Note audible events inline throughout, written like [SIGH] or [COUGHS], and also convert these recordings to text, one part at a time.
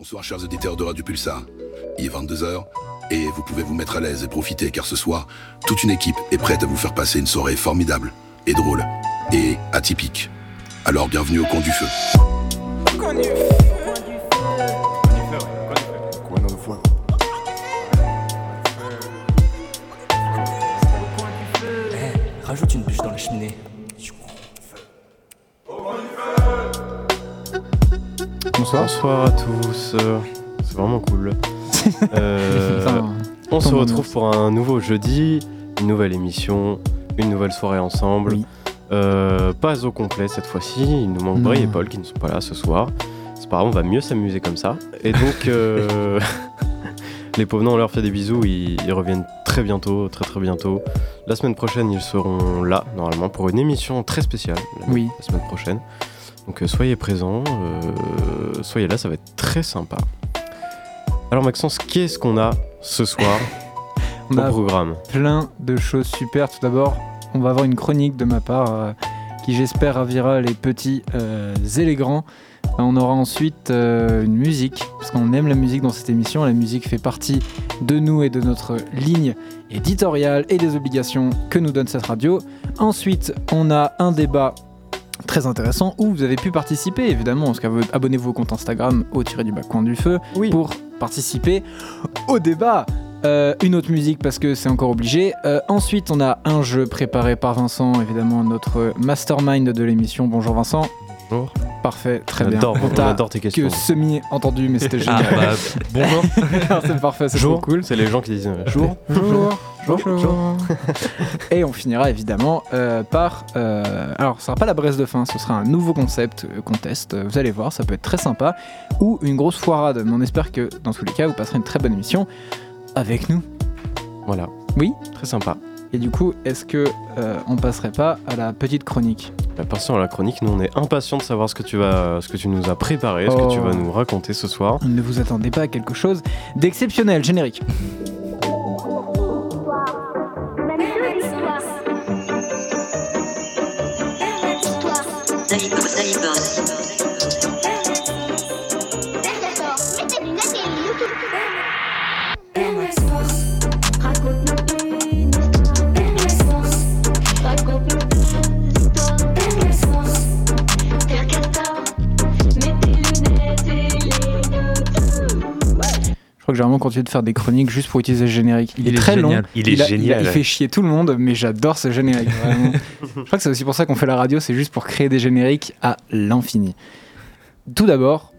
Bonsoir chers auditeurs de Radio Pulsar. Il est 22h et vous pouvez vous mettre à l'aise et profiter car ce soir, toute une équipe est prête à vous faire passer une soirée formidable et drôle et atypique. Alors bienvenue au Coin du Feu. Eh, rajoute une bûche dans la cheminée. Bonsoir. Bonsoir à tous. C'est vraiment cool. [LAUGHS] Euh, on se retrouve pour un nouveau jeudi, une nouvelle émission, une nouvelle soirée ensemble. Oui. Euh, pas au complet cette fois-ci. Il nous manque Non. Bray et Paul qui ne sont pas là ce soir. C'est pas grave, on va mieux s'amuser comme ça. Et donc, euh, [LAUGHS] les pauvres, on leur fait des bisous. Ils, ils reviennent très bientôt, très très bientôt. La semaine prochaine, ils seront là, normalement, pour une émission très spéciale. la- Oui. La semaine prochaine. Donc, euh, soyez présents, euh, soyez là, ça va être très sympa. Alors, Maxence, qu'est-ce qu'on a ce soir [LAUGHS] On au a programme plein de choses super. Tout d'abord, on va avoir une chronique de ma part euh, qui, j'espère, ravira les petits euh, et les grands. On aura ensuite euh, une musique, parce qu'on aime la musique dans cette émission. La musique fait partie de nous et de notre ligne éditoriale et des obligations que nous donne cette radio. Ensuite, on a un débat très intéressant où vous avez pu participer, évidemment. Parce qu'abonnez-vous au compte Instagram au tiré du bas coin du feu Oui. pour participer au débat. Euh, une autre musique parce que c'est encore obligé. Euh, ensuite, on a un jeu préparé par Vincent, évidemment notre mastermind de l'émission. Bonjour Vincent. Bonjour. Parfait, très on bien. adore, On on t'a adore tes questions. que semi entendu, mais c'était [LAUGHS] Ah génial. bah, bonjour. [LAUGHS] c'est parfait, c'est Jour, trop cool. c'est les gens qui disent euh, Jour, jour, jour, jour. [LAUGHS] Et on finira évidemment euh, par. euh, alors, ce sera pas la braise de fin, ce sera un nouveau concept euh, qu'on teste. Vous allez voir, ça peut être très sympa. Ou une grosse foirade. Mais on espère que dans tous les cas, vous passerez une très bonne émission avec nous. Voilà. Oui. Très sympa. Et du coup, est-ce que euh, on passerait pas à la petite chronique? Bah, passons à la chronique. Nous, on est impatients de savoir ce que tu vas, ce que tu nous as préparé, ce Oh. que tu vas nous raconter ce soir. Ne vous attendez pas à quelque chose d'exceptionnel, générique. Vraiment continué de faire des chroniques juste pour utiliser le générique. Il, Il est, est très génial. long. Il est a- génial, il ouais. fait chier tout le monde, mais j'adore ce générique. [LAUGHS] Je crois que c'est aussi pour ça qu'on fait la radio, c'est juste pour créer des génériques à l'infini. Tout d'abord,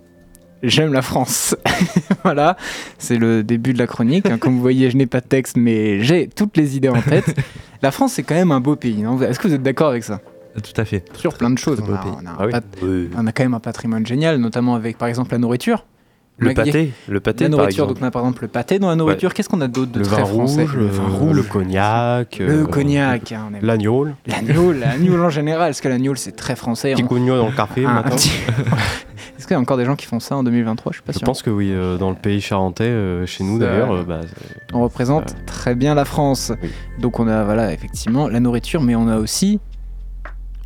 j'aime la France. [LAUGHS] voilà, c'est le début de la chronique. hein. Comme vous voyez, je n'ai pas de texte, mais j'ai toutes les idées en tête. La France, c'est quand même un beau pays. Est-ce que vous êtes d'accord avec ça? Tout à fait. Sur plein de choses. On a, on a Ah oui. on a quand même un patrimoine génial, notamment avec par exemple la nourriture. Le pâté, le pâté La nourriture, donc on a par exemple le pâté dans la nourriture. Qu'est-ce qu'on a d'autre de le très vin français rouge, Le vin euh, rouge, le cognac, le euh, cognac. hein, l'agneau, L'agneau, l'agneau en général. Est-ce que l'agneau c'est très français petit on- cognac dans le café. matin. petit- [LAUGHS] Est-ce qu'il y a encore des gens qui font ça en 2023 Je suis pas Je sûr. pense que oui, euh, dans le pays charentais, euh, chez nous d'ailleurs, euh, bah, On représente très bien la France. Oui. Donc on a voilà effectivement la nourriture, mais on a aussi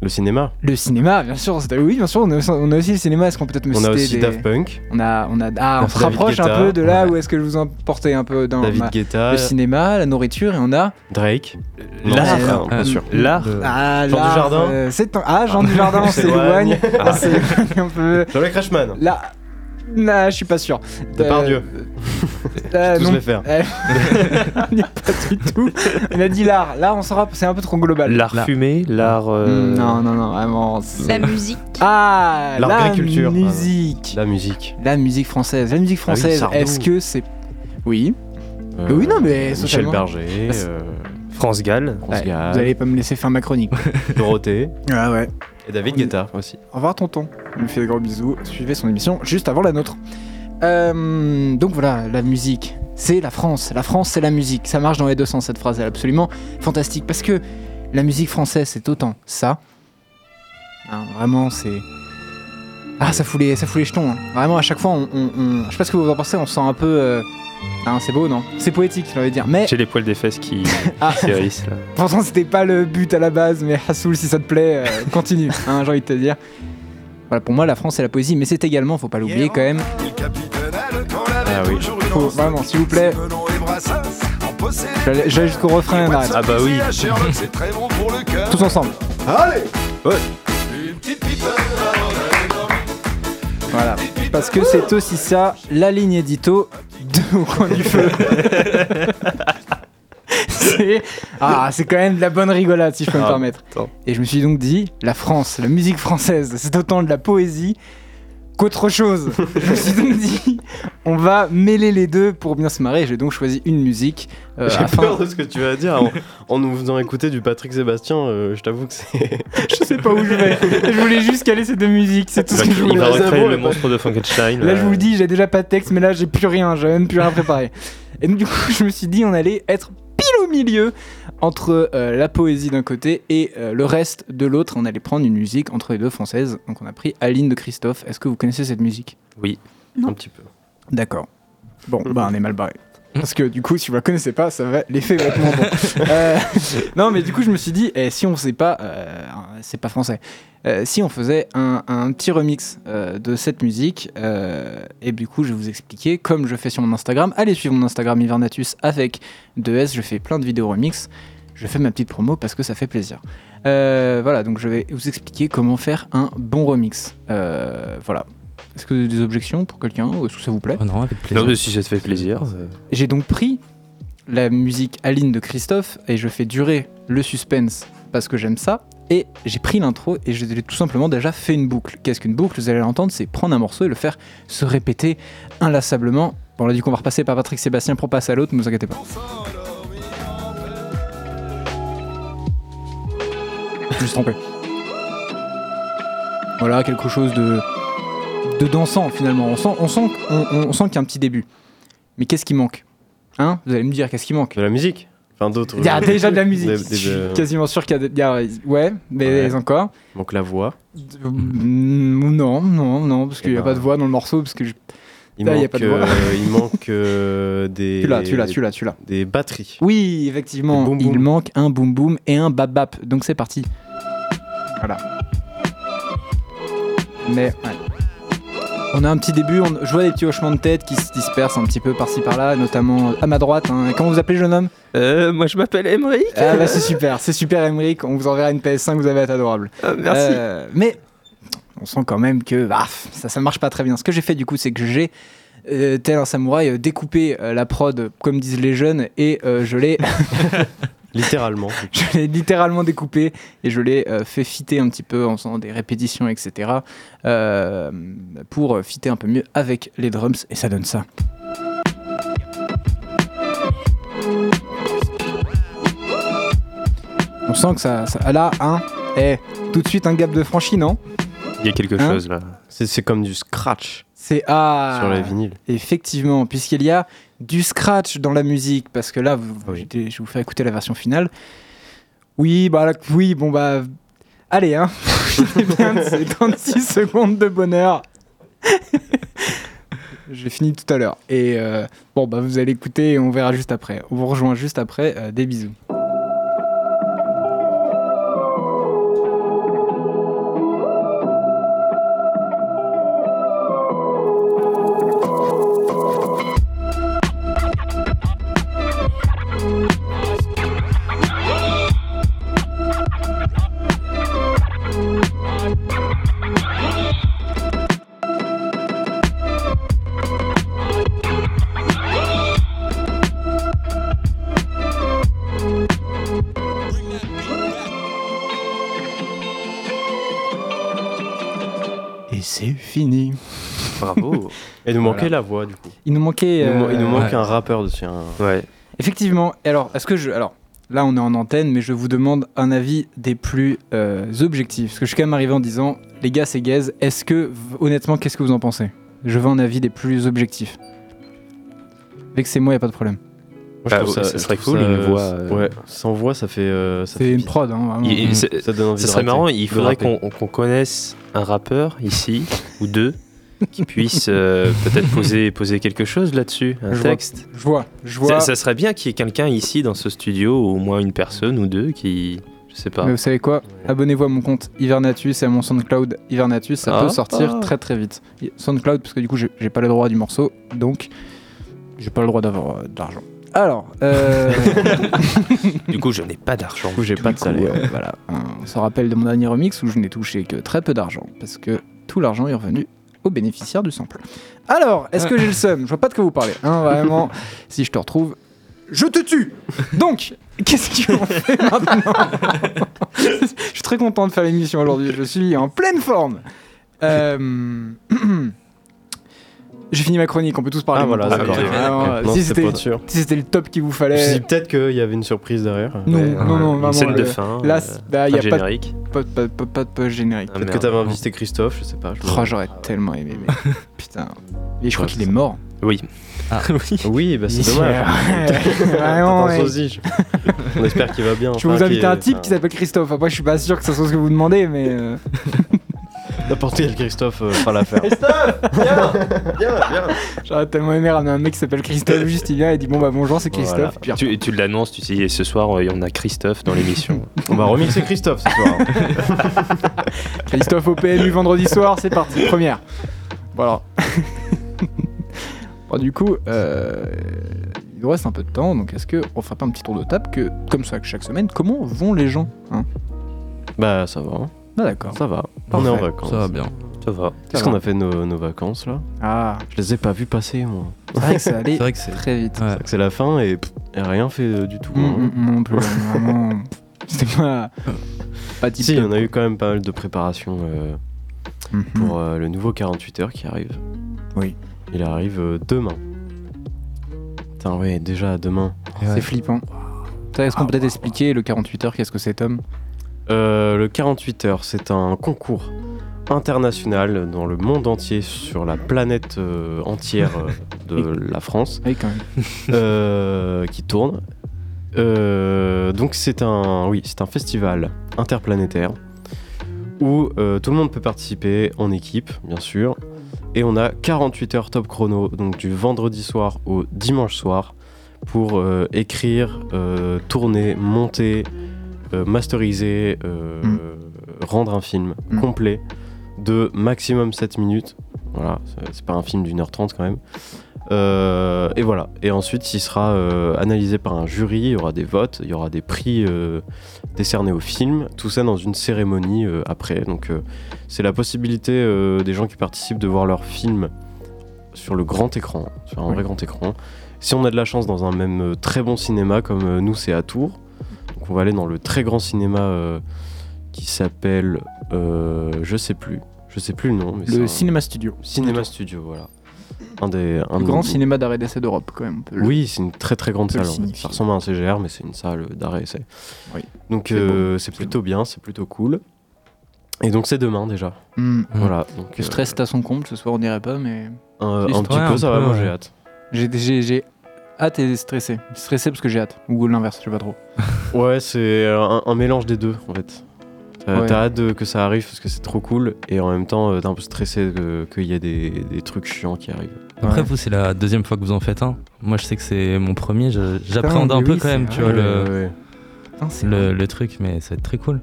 le cinéma. le cinéma, bien sûr. Oui, bien sûr, on a, on a aussi le cinéma. Est-ce qu'on peut peut-être me On a aussi des- Daft Punk, On a, on a, ah, on se rapproche un peu de là ouais. où est-ce que je vous emportais un peu dans David ma- Guetta, le cinéma, la nourriture et on a Drake. Non, L'art. pas Euh, sûr. L'art. ah Jean l'art, Dujardin euh, ah Jean Dujardin, on [LAUGHS] s'éloigne. s'éloigne. [LAUGHS] On s'éloigne un peu. Jean-Luc Reichmann. Là, je suis pas sûr. Depardieu. [LAUGHS] Euh, Tous non. les faire. Euh, [LAUGHS] on n'y est pas du tout. On a dit l'art. Là, on saura, c'est un peu trop global. L'art fumé, l'art. euh, Mm, Non, non, non, vraiment. c'est- La musique. Ah, la L'agriculture. musique. La musique. La musique française. La musique Ah oui, française, Sardou. est-ce que c'est. Oui. Euh, Oui, non, mais Michel totalement. Berger, Bah, c'est- euh, France Gall. France Ouais, Gall, vous allez pas me laisser faire ma chronique. Dorothée ah ouais. Et David Guetta aussi. Au revoir tonton. Il me fait des gros bisous. Suivez son émission juste avant la nôtre. Euh, donc voilà, la musique, c'est la France. La France, c'est la musique. Ça marche dans les deux sens cette phrase. Elle est absolument fantastique parce que la musique française, c'est autant ça. Hein, vraiment, c'est. Ah, ça fout les, ça fout les jetons. hein. Vraiment, à chaque fois, on, on- on- je sais pas ce que vous en pensez. On se sent un peu. euh, hein, c'est beau, non C'est poétique, j'ai envie de dire. Mais J'ai les poils des fesses qui, [LAUGHS] Ah. qui hérissent là. Pourtant, c'était pas le but à la base, mais Hassoul, si ça te plaît, euh, continue, [LAUGHS] hein, j'ai envie de te dire. Voilà, pour moi, la France, c'est la poésie, mais c'est également, faut pas l'oublier quand même, Ah oui. Faut, vraiment, s'il vous plaît. J'allais j'allais jusqu'au refrain arrête. Ah bah oui. [LAUGHS] Tous ensemble. Allez Voilà. Parce que c'est aussi ça, la ligne édito [LAUGHS] Au coin du feu. [LAUGHS] c'est ah, c'est quand même de la bonne rigolade, si je peux me Ah, permettre. attends. Et je me suis donc dit, la France, la musique française, c'est autant de la poésie qu'autre chose. [LAUGHS] je me suis donc dit, on va mêler les deux pour bien se marrer. J'ai donc choisi une musique. euh, J'ai afin- peur de ce que tu vas dire en, en nous faisant écouter du Patrick Sébastien. euh, je t'avoue que c'est. [LAUGHS] Je sais pas où je vais. je voulais juste caler ces deux musiques, c'est tout Il ce va, que je il voulais. va Les recréer le ouais. monstre de Frankenstein. Là, je vous euh, le dis, j'ai déjà pas de texte, mais là, j'ai plus rien, j'ai même plus rien préparé. Et donc, du coup, je me suis dit, on allait être pile au milieu entre euh, la poésie d'un côté et euh, le reste de l'autre. On allait prendre une musique entre les deux françaises. Donc, on a pris Aline de Christophe. Est-ce que vous connaissez cette musique? Oui. Un petit peu. D'accord. Bon, [LAUGHS] bah, on est mal barré. Parce que du coup, si vous la connaissez pas, ça va, l'effet moins bon. [LAUGHS] Euh, non, mais du coup, je me suis dit, eh, si on sait pas, euh, c'est pas français. Euh, si on faisait un, un petit remix de cette musique, et du coup, je vais vous expliquer, comme je fais sur mon Instagram. Allez suivre mon Instagram Hivernatus avec 2S. Je fais plein de vidéos remix. Je fais ma petite promo parce que ça fait plaisir. Voilà, donc je vais vous expliquer comment faire un bon remix. Voilà. Est-ce que vous avez des objections pour quelqu'un ou est-ce que ça vous plaît Oh non, avec plaisir. Non, mais si ça te fait plaisir. euh, j'ai donc pris la musique Aline de Christophe et je fais durer le suspense parce que j'aime ça. Et j'ai pris l'intro et j'ai tout simplement déjà fait une boucle. Qu'est-ce qu'une boucle? Vous allez l'entendre, c'est prendre un morceau et le faire se répéter inlassablement. Bon, là, du coup, on va repasser par Patrick Sébastien pour passer à l'autre, ne vous inquiétez pas. Je me suis trompé. Voilà, quelque chose de, de dansant finalement. On sent, on sent, on- on sent qu'il y a un petit début. Mais qu'est-ce qui manque? Hein? Vous allez me dire, qu'est-ce qui manque? De la musique Enfin, d'autres. Il y a déjà de la musique. Des- [LAUGHS] des- Je suis euh, quasiment sûr qu'il y a, de- il y a- Ouais, mais Ouais. encore. Donc la voix. Mm, Non, non, non, parce qu'il n'y a Eh ben. pas de voix dans le morceau. Parce que je- Il Là, il y a manque, pas de voix. euh, il manque euh, des. Tu l'as, tu l'as, tu l'as, tu l'as. Des batteries. Oui, effectivement, il manque un boom boom et un bap bap. Donc c'est parti. Voilà. Mais ouais. On a un petit début, on, je vois des petits hochements de tête qui se dispersent un petit peu par-ci par-là, notamment à ma droite. hein. Comment vous appelez, jeune homme Euh, moi, je m'appelle Emmerich. Ah bah c'est super, c'est super Emmerich, on vous enverra une PS5, vous allez être adorable. Ah, merci. Euh, mais on sent quand même que bah, ça, ça marche pas très bien. Ce que j'ai fait du coup, c'est que j'ai, euh, tel un samouraï, découpé la prod, comme disent les jeunes, et je l'ai [LAUGHS] Littéralement. [LAUGHS] je l'ai littéralement découpé et je l'ai euh, fait fitter un petit peu en faisant des répétitions, etc. euh, pour fitter un peu mieux avec les drums et ça donne ça. On sent que ça, ça là, hein, eh, tout de suite un gap de franchi, non? Il y a quelque Hein? chose là. C'est c'est comme du scratch C'est ah sur les vinyles. Effectivement, puisqu'il y a du scratch dans la musique, parce que là, vous- Oui. je vous faire écouter la version finale. Oui, bah, oui, bon, bah, allez, hein, [LAUGHS] bien de ces 36 secondes de bonheur. [LAUGHS] J'ai fini tout à l'heure. Et euh, bon, bah, vous allez écouter et on verra juste après. On vous rejoint juste après. euh, des bisous. Manquait la voix, du coup. Il nous manquait. Il nous, il euh, manque ouais. un rappeur dessus. un- ouais. Effectivement. Et alors, est-ce que je. Alors, là, on est en antenne, mais je vous demande un avis des plus euh, objectifs. Parce que je suis quand même arrivé en disant, les gars, c'est gaze. Est-ce que, honnêtement, qu'est-ce que vous en pensez? Je veux un avis des plus objectifs. Vexez-moi, y a pas de problème. Moi, Bah, je trouve ça, ça je serait cool, ça- une voix, euh, Ouais, sans voix, ça fait. euh, ça C'est fait une prod, hein, vraiment. Il- il- Mm. c'est- Ça donne envie Ça serait marrant, il faudrait qu'on connaisse un rappeur ici, ou deux, qui puisse euh, peut-être poser, poser quelque chose là-dessus, un Je vois. texte. Je vois, je Ça, vois. ça serait bien qu'il y ait quelqu'un ici dans ce studio, ou au moins une personne ou deux, qui. Je sais pas. Mais vous savez quoi? Abonnez-vous à mon compte Hivernatus et à mon SoundCloud Hivernatus, ça Ah. peut sortir Ah. très très vite. SoundCloud, parce que du coup, j'ai pas le droit du morceau, donc J'ai pas le droit d'avoir euh, de l'argent. Alors, euh, [LAUGHS] Du coup, je n'ai pas d'argent. Du coup, j'ai pas de salaire. euh, voilà, on se rappelle de mon dernier remix où je n'ai touché que très peu d'argent parce que tout l'argent est revenu aux bénéficiaires du sample. Alors, est-ce que j'ai le seum? Je vois pas de quoi vous parlez. Hein, vraiment, [LAUGHS] si je te retrouve, je te tue. Donc, qu'est-ce qu'on fait maintenant? Je suis très content de faire l'émission aujourd'hui. Je suis en pleine forme. Euh, [CLEARS THROAT] J'ai fini ma chronique, on peut tous parler. Ah voilà, d'accord. si c'était c'était pas sûr. si c'était le top qu'il vous Je me suis fallait. dit peut-être qu'il y avait une surprise derrière. Non, Ouais, non, non, une vraiment. scène de le- fin. Là, euh, bah, il pas y de a pas de, générique. pas, de- pas de- pas- pas de post générique. Ah, Peut-être que t'avais invité Christophe, je sais pas. Oh, j'aurais tellement aimé, mais [LAUGHS] putain. Et je crois Ouais, qu'il est mort. Oui. Ah. [LAUGHS] oui. Oui, bah c'est dommage. [LAUGHS] Vraiment, ouais. On espère qu'il va bien. Je vais vous inviter un type enfin, qui s'appelle Christophe. Après, je suis pas sûr que ça soit ce que vous demandez, mais. Euh, N'importe quel Christophe euh, fera l'affaire. J'aurais tellement aimé ramener un mec qui s'appelle Christophe, [LAUGHS] juste il vient et dit Bon, bah bonjour, c'est Christophe. Voilà. Puis, Tu, tu l'annonces, tu dis, et ce soir, euh, on a Christophe dans l'émission. [LAUGHS] On va remixer Christophe ce soir. [LAUGHS] Christophe au PMU vendredi soir, c'est parti, première. Voilà. bon, du coup, euh, il nous reste un peu de temps, donc est-ce qu'on ferait pas un petit tour de table que, comme ça, que chaque semaine, comment vont les gens hein? Bah ça va, hein. Ah, d'accord. ça va. On est en vacances. Ça va bien. Ça va. Qu'est-ce qu'on a fait nos, nos vacances là Ah, Je les ai pas vus passer moi. c'est vrai que ça allait [LAUGHS] C'est vrai que c'est. très vite. Ouais. C'est que c'est la fin et, pff, et rien fait euh, du tout. Mm, hein. mm, non plus, vraiment. [LAUGHS] C'était pas. Pas type. Si, on a eu quand même pas mal de préparation euh, Mhm. pour euh, le nouveau 48 heures qui arrive. Oui. Il arrive euh, demain. Putain, ouais, déjà demain. C'est flippant. Est-ce qu'on peut peut-être expliquer le 48 heures Qu'est-ce que c'est, Tom? Euh, le 48 heures, c'est un concours international dans le monde entier, sur la planète euh, entière euh, de [LAUGHS] la France, Oui, quand même. [LAUGHS] qui tourne. Donc c'est un, oui, c'est un festival interplanétaire où tout le monde peut participer en équipe, bien sûr. Et on a 48 heures top chrono, donc du vendredi soir au dimanche soir, pour écrire, tourner, monter, masteriser, euh, Mm. rendre un film Mm. complet de maximum 7 minutes. Voilà, c'est- pas un film d'une heure trente quand même. Euh, et voilà. Et ensuite, il sera euh, analysé par un jury. Il y aura des votes, il y aura des prix euh, décernés au film. Tout ça dans une cérémonie euh, après. Donc, euh, c'est la possibilité euh, des gens qui participent de voir leur film sur le grand écran, sur un Oui. vrai grand écran. Si on a de la chance dans un même euh, très bon cinéma comme euh, nous, c'est à Tours. On va aller dans le très grand cinéma euh, qui s'appelle, euh, je sais plus, je sais plus le nom, mais Le un- cinéma studio. Cinéma Studio, voilà. Un des un Le grand cinéma d'arrêt d'essai d'Europe, quand même. on peut le- Oui, c'est une très très grande salle. en fait. signifier. Ça ressemble à un CGR, mais c'est une salle d'arrêt essai. Oui. Donc C'est euh, beau, c'est c'est plutôt bien, c'est plutôt cool. Et donc c'est demain déjà. Hmm. Voilà. Donc Le euh, stress est à son comble, ce soir on dirait pas, mais. un, petit peu, un ça va. Moi j'ai hâte. J'ai- J'ai j'ai hâte et stressé. Stressé parce que j'ai hâte. Ou l'inverse, je sais pas trop. [LAUGHS] Ouais, c'est un, un mélange des deux en fait. T'as Ouais. hâte de- que ça arrive parce que c'est trop cool et en même temps euh, t'es un peu stressé qu'il y ait des, des trucs chiants qui arrivent. Après, Ouais. vous, c'est la deuxième fois que vous en faites un. Moi, je sais que c'est mon premier. J'appréhende un peu oui, quand même, tu vois, le. Putain, le, le truc, mais ça va être très cool.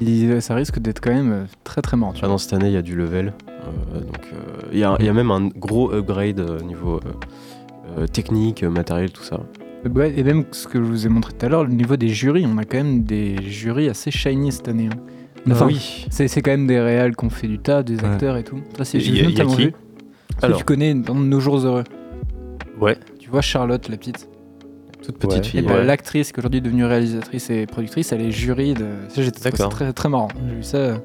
Il- ça risque d'être quand même euh, très très mort. Tu Ah vois. non, cette année il y a du level. Euh, donc euh, il y, a- il y a même un gros upgrade euh, niveau euh, euh, technique, euh, matériel, tout ça. Ouais, et même ce que je vous ai montré tout à l'heure, le niveau des jurys, on a quand même des jurys assez shiny cette année. hein. Enfin, oui. c'est c'est quand même des réals qui ont fait du tas, des Ouais. acteurs et tout. Ça, c'est Y a- j'ai y a notamment qui vu. Que tu connais dans Nos Jours Heureux Ouais. Tu vois Charlotte, la petite Toute petite Ouais. Et fille. ben, ouais. l'actrice qui est aujourd'hui devenue réalisatrice et productrice, elle est jury de. D'accord. très, très marrant. J'ai vu ça.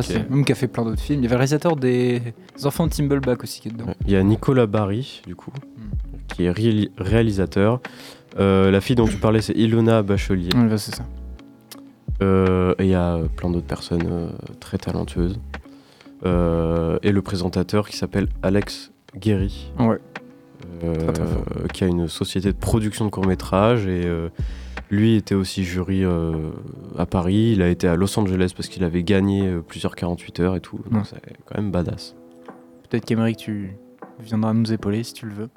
c'est- même qui a fait plein d'autres films. Il y avait le réalisateur des Enfants de Timbleback aussi qui est dedans. Il y a Nicolas Barry, du coup, qui est réali- réalisateur. Euh, la fille dont tu parlais, c'est Ilona Bachelier. Bah, c'est ça. Euh, et il y a euh, plein d'autres personnes euh, très talentueuses. Euh, et le présentateur qui s'appelle Alex Guéry. Ouais. Euh, qui a une société de production de courts-métrages. Et euh, lui était aussi jury euh, à Paris. Il a été à Los Angeles parce qu'il avait gagné euh, plusieurs 48 heures et tout. Donc Ouais. c'est quand même badass. Peut-être qu'Emeric, tu viendras nous épauler si tu le veux.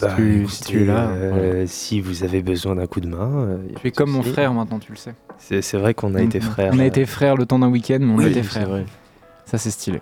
Bah, tu- écoutez, si tu es là, euh, si vous avez besoin d'un coup de main. euh, Tu es comme mon frère maintenant, tu le sais. C'est c'est vrai qu'on a été frères. On a été frères le temps d'un week-end, mais on a été c'est frères. vrai. Ça, c'est stylé.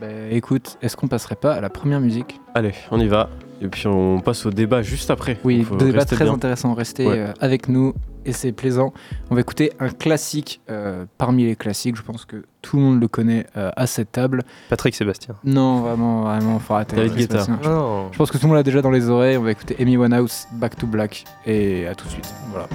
Bah, écoute, est-ce qu'on passerait pas à la première musique? Allez, on y va. Et puis on passe au débat juste après. Oui, débat très bien. intéressant. Restez Ouais. euh, avec nous et c'est plaisant. On va écouter un classique euh, parmi les classiques. Je pense que tout le monde le connaît euh, à cette table. Patrick Sébastien. Non, vraiment, vraiment, faut arrêter. David Guetta. Sébastien. Non. Je pense que tout le monde l'a déjà dans les oreilles. On va écouter Amy Winehouse, Back to Black. Et à tout de suite. Voilà.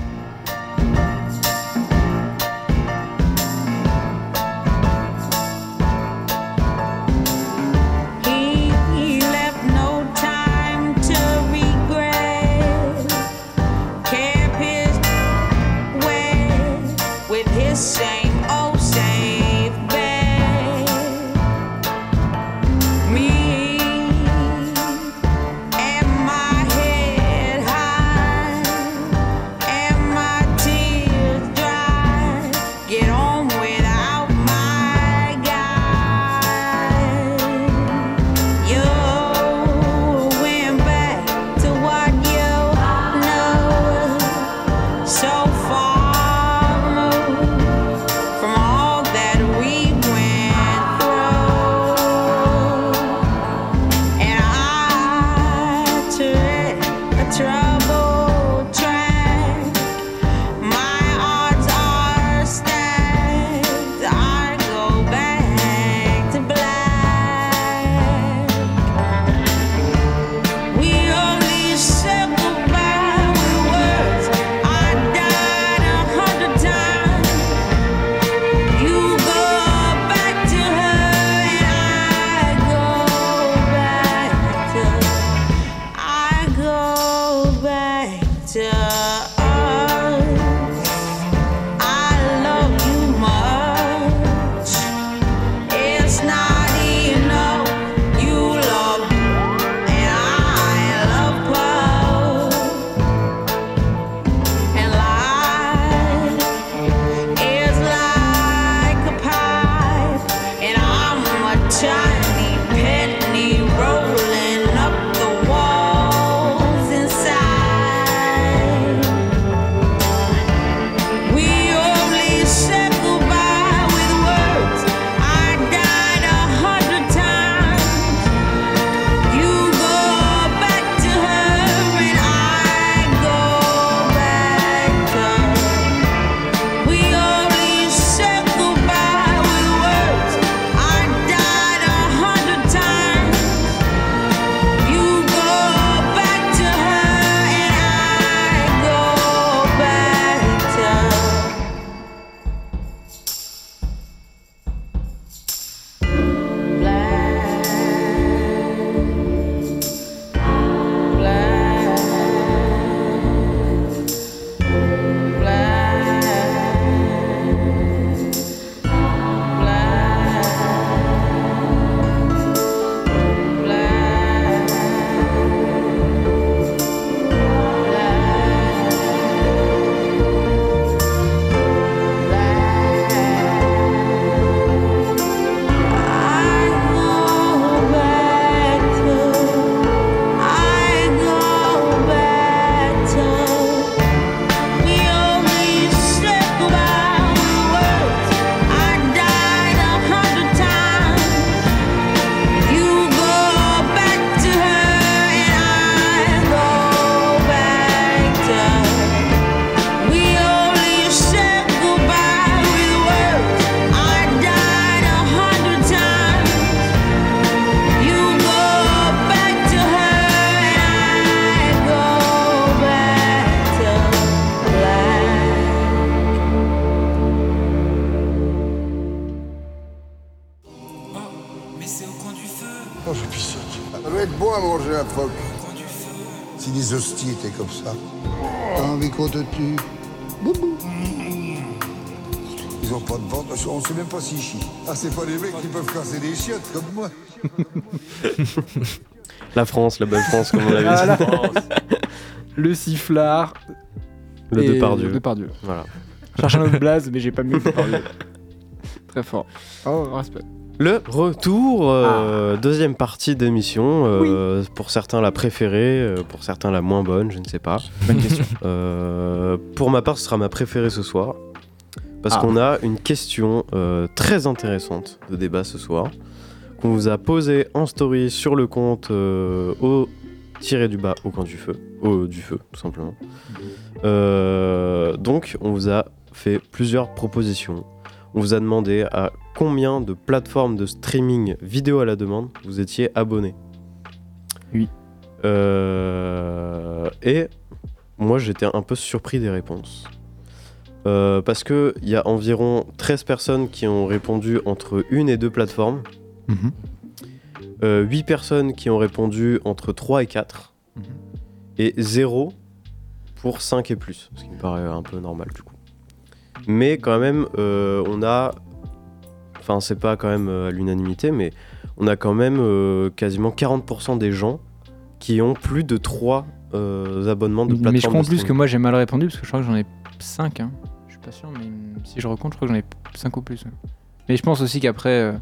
Hosties étaient comme ça. T'as envie qu'on te tue Boubou. Ils ont pas de ventre, on sait même pas s'ils chient. Ah, c'est pas les mecs qui peuvent casser des chiottes comme moi. [LAUGHS] La France, la belle France, comme on l'avait dit. [LAUGHS] Le sifflard. Le Depardieu. Depardieu. Voilà. Je cherche un autre blaze, mais j'ai pas mis le Depardieu. [LAUGHS] Très fort. Oh, respect. Le retour, euh, deuxième partie d'émission. euh, Pour certains la préférée, euh, pour certains la moins bonne, je ne sais pas. Bonne question. [LAUGHS] Euh, pour ma part, ce sera ma préférée ce soir. Parce Ah. qu'on a une question euh, très intéressante de débat ce soir. Qu'on vous a posée en story sur le compte euh, au tiré du bas au coin du feu, au, du feu tout simplement. Euh, donc on vous a fait plusieurs propositions. On vous a demandé à combien de plateformes de streaming vidéo à la demande vous étiez abonné. Oui. Euh, et moi j'étais un peu surpris des réponses. Euh, parce que il y a environ 13 personnes qui ont répondu entre une et deux plateformes. Mhm. Euh, 8 personnes qui ont répondu entre 3 et 4. Mhm. Et 0 pour 5 et plus. Ce qui me paraît un peu normal du coup. Mais quand même, euh, on a. Enfin, c'est pas quand même euh, à l'unanimité, mais on a quand même euh, quasiment 40% des gens qui ont plus de 3 abonnements de plateforme. Mais je de plus que moi j'ai mal répondu parce que je crois que j'en ai 5. Hein. Je suis pas sûr, mais si je recompte, je crois que j'en ai 5 ou plus. Mais je pense aussi qu'après,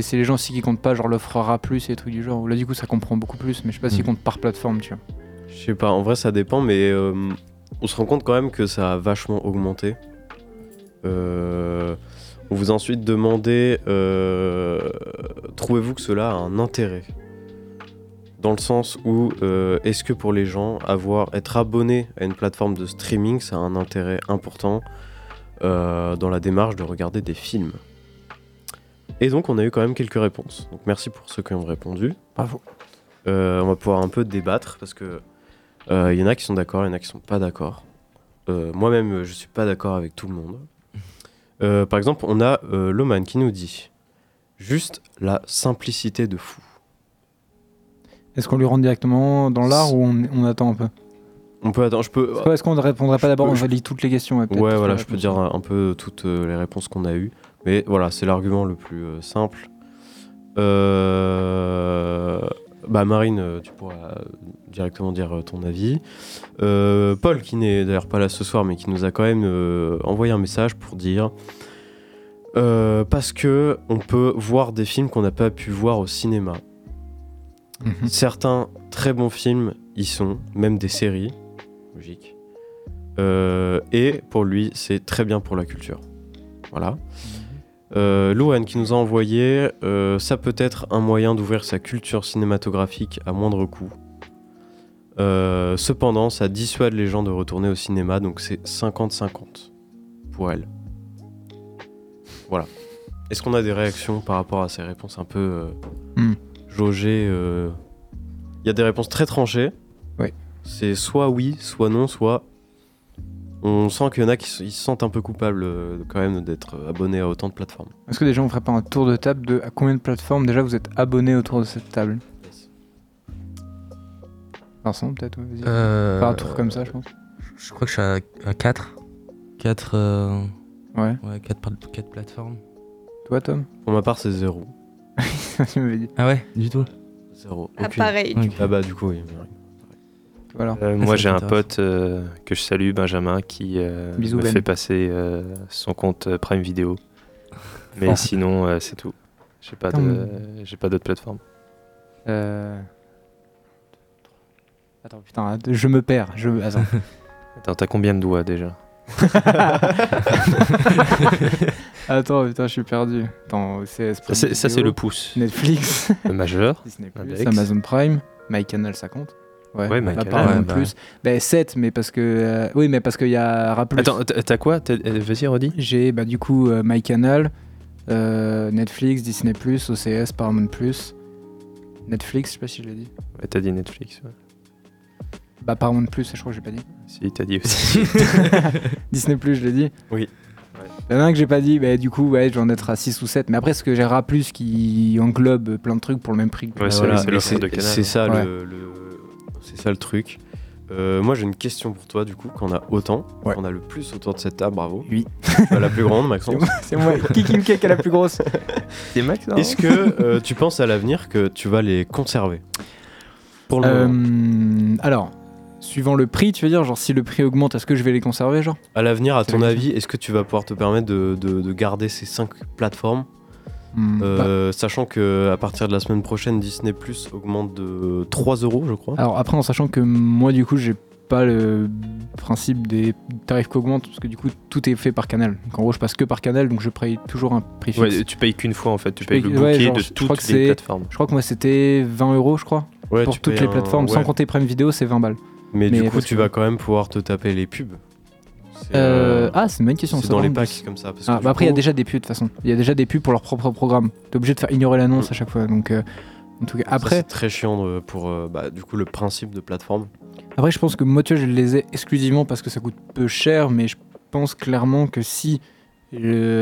c'est les gens aussi qui comptent pas, genre l'offre A, et des trucs du genre. Là, du coup, ça comprend beaucoup plus, mais je sais pas s'ils Mm. comptent par plateforme, tu vois. Je sais pas, en vrai ça dépend, mais euh, on se rend compte quand même que ça a vachement augmenté. Euh, on vous a ensuite demandé, euh, trouvez-vous que cela a un intérêt? Dans le sens où, euh, est-ce que pour les gens, avoir, être abonné à une plateforme de streaming, ça a un intérêt important euh, dans la démarche de regarder des films? Et donc on a eu quand même quelques réponses. Donc merci pour ceux qui ont répondu. Bravo. Euh, on va pouvoir un peu débattre parce que il y en a qui sont d'accord, il y en a qui sont pas d'accord. Moi-même, je suis pas d'accord avec tout le monde. Euh, par exemple, on a euh, Loman qui nous dit juste la simplicité de fou. Est-ce qu'on lui rentre directement dans l'art ou on, on attend un peu? On peut attendre, je peux. Est-ce qu'on ne répondrait pas d'abord On valide toutes les questions ouais, Ouais, voilà, je peux dire un, un peu toutes euh, les réponses qu'on a eues. Mais voilà, c'est l'argument le plus simple. Euh, Bah, Marine, euh, tu pourras directement dire euh, ton avis. Euh, Paul, qui n'est d'ailleurs pas là ce soir, mais qui nous a quand même euh, envoyé un message pour dire. euh, parce que on peut voir des films qu'on n'a pas pu voir au cinéma. Mhm. Certains très bons films y sont, même des séries. Logique. Et pour lui, c'est très bien pour la culture. Voilà. Euh, Louane qui nous a envoyé, euh, ça peut être un moyen d'ouvrir sa culture cinématographique à moindre coût. Euh, cependant, ça dissuade les gens de retourner au cinéma, donc c'est 50-50 pour elle. Voilà. Est-ce qu'on a des réactions par rapport à ces réponses un peu euh, Hmm. jaugées Il y a des réponses très tranchées. Ouais. C'est soit oui, soit non, soit on sent qu'il y en a qui se- sentent un peu coupables euh, quand même d'être abonnés à autant de plateformes. Est-ce que déjà on ferait pas un tour de table de à combien de plateformes déjà vous êtes abonné autour de cette table? Vincent peut-être ouais, vas-y. Euh, Faire un tour comme ça je pense. Je crois que je suis à, à 4. 4, Ouais. ouais, 4, plateformes. Toi Tom? Pour ma part, c'est zéro. Tu m'avais dit. Ah ouais, du tout Zéro. Ah, pareil. Ah bah du coup, oui. Voilà. Euh, Ah, moi, j'ai un pote euh, que je salue, Benjamin, qui euh, Bisous, me Ben. fait passer son compte Prime Video. [LAUGHS] Mais Ah. sinon, c'est tout. J'ai pas Putain, de, j'ai pas d'autres plateformes. Attends putain je me perds. Je... Attends. [LAUGHS] Attends, t'as combien de doigts déjà? [LAUGHS] Attends putain je suis perdu. Attends. Ça, c'est, ça, c'est le pouce. Netflix, Le majeur. Disney+, Index. Amazon Prime, MyCanal ça compte. Ouais, Ouais, bah, Ouais, bah plus. Bah 7 mais parce que euh, oui mais parce qu'il y a Raplus. Attends, t'as quoi? Euh, Vas-y, redis. J'ai bah, du coup euh, MyCanal, euh, Netflix, Disney+, OCS, Paramount+, Netflix, je sais pas si je l'ai dit. Ouais, t'as dit Netflix. ouais. Bah Paramount+, je crois que j'ai pas dit. Si, t'as dit aussi. [LAUGHS] Disney+, je l'ai dit. Oui. Il y en a un que j'ai pas dit, bah du coup ouais, je vais en être à 6 ou 7. Mais après, ce que j'ai Raplus qui englobe plein de trucs pour le même prix. que Ouais, c'est Voilà, c'est hein. ça, Ouais. le, le- c'est ça le truc. Euh, moi j'ai une question pour toi du coup, qu'on a autant, Ouais. qu'on a le plus autour de cette table, bravo. Oui. La plus grande C'est Maxence. c'est moi. qui qui me cake à la plus grosse [LAUGHS] C'est Max, Est-ce que euh, tu penses à l'avenir que tu vas les conserver Pour le moment. Euh, Alors, suivant le prix, tu veux dire, genre si le prix augmente, est-ce que je vais les conserver, genre? À l'avenir, à c'est ton avis, est-ce que tu vas pouvoir te permettre de, de- de garder ces 5 plateformes? Bah, Euh, Sachant que à partir de la semaine prochaine, Disney Plus augmente de 3 euros, je crois. Alors après, en sachant que moi, du coup, j'ai pas le principe des tarifs qui augmentent, parce que du coup, tout est fait par canal. Donc en gros, je passe que par canal, donc je paye toujours un prix fixe. Ouais, tu payes qu'une fois en fait, tu Je payes paye- le ouais, bouquet genre, de toutes les plateformes. Je crois que moi, c'était 20 euros, je crois. Ouais, pour toutes les un- plateformes. ouais. Sans compter Prime Vidéo, c'est 20 balles. Mais, Mais du coup, tu que- vas quand même pouvoir te taper les pubs. Euh, euh, ah, c'est une bonne question. c'est dans les packs comme ça. Parce Ah, que bah après, il y a déjà des pubs de toute façon. Il y a déjà des pubs pour leur propre programme. T'es obligé de faire ignorer l'annonce Mm. à chaque fois. Donc, euh, en tout cas, après, c'est très chiant pour euh, bah, du coup le principe de plateforme. après, je pense que moi, tu vois, je les ai exclusivement parce que ça coûte peu cher, mais je pense clairement que si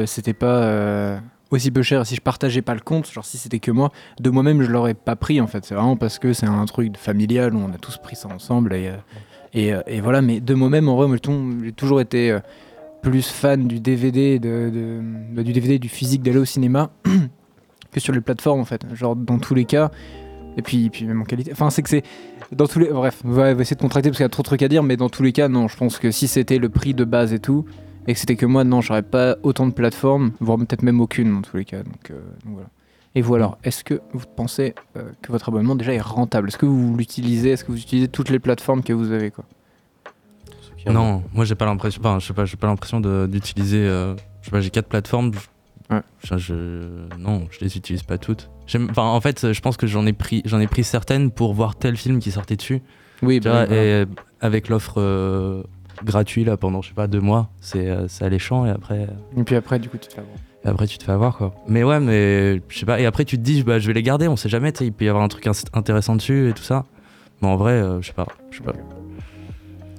c'était pas aussi peu cher, si je partageais pas le compte, genre si c'était que moi, de moi-même, je l'aurais pas pris en fait. C'est vraiment parce que c'est un truc familial où on a tous pris ça ensemble et, euh, et, euh, et voilà. Mais de moi-même, en vrai, moi, j'ai toujours été euh, plus fan du DVD, de, bah, du DVD, du physique d'aller au cinéma [CLEARS THROAT] que sur les plateformes en fait. Genre dans tous les cas. Et puis, puis même en qualité. Enfin, c'est que c'est. Dans tous les. Bref, on va, essayer de contracter parce qu'il y a trop de trucs à dire, mais dans tous les cas, non, je pense que si c'était le prix de base et tout, et que c'était que moi, non, j'aurais pas autant de plateformes, voire peut-être même aucune dans tous les cas. Donc, euh, donc voilà. Et vous alors, est-ce que vous pensez euh, que votre abonnement déjà est rentable? Est-ce que vous l'utilisez? Est-ce que vous utilisez toutes les plateformes que vous avez quoi? Non, moi j'ai pas l'impression. Enfin, je sais pas, j'ai pas l'impression de- d'utiliser. euh, je sais pas, j'ai quatre plateformes. Ouais. Je, je- non, je les utilise pas toutes. En fait, je pense que j'en ai pris, j'en ai pris certaines pour voir tel film qui sortait dessus. Oui, bah, vois, et avec l'offre euh, gratuite là pendant je sais pas deux mois, c'est euh, c'est alléchant et après. et puis après, du coup, tu te fais avoir. Et après, tu te fais avoir quoi. Mais ouais, mais je sais pas. Et après, tu te dis, bah, je vais les garder. On sait jamais. Il peut y avoir un truc intéressant dessus et tout ça. Mais en vrai, euh, je sais pas. Je sais pas.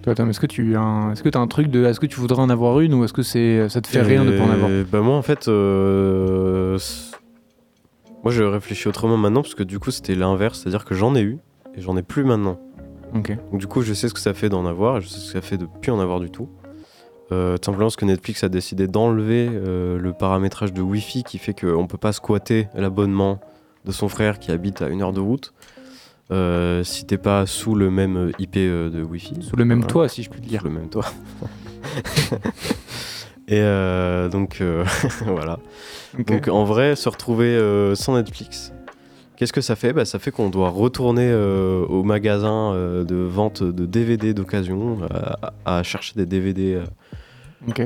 Toi, Tom, est-ce que tu as un, est-ce que t'as un truc de, est-ce que tu voudrais en avoir une ou est-ce que c'est, ça te fait rien de pas en avoir? Euh, Bah moi en fait, euh, moi je réfléchis autrement maintenant parce que du coup c'était l'inverse, c'est-à-dire que j'en ai eu et j'en ai plus maintenant. Donc du coup je sais ce que ça fait d'en avoir et je sais ce que ça fait de plus en avoir du tout. Euh, tout simplement parce que Netflix a décidé d'enlever euh, le paramétrage de Wi-Fi qui fait qu'on peut pas squatter l'abonnement de son frère qui habite à une heure de route euh, si t'es pas sous le même IP euh, de Wi-Fi. Sous le même Voilà. toit, si je puis te dire. Sous le même toit. [LAUGHS] Et euh, donc [LAUGHS] voilà. Donc en vrai, se retrouver sans Netflix, qu'est-ce que ça fait bah, Ça fait qu'on doit retourner euh, au magasin euh, de vente de DVD d'occasion à, à chercher des DVD euh,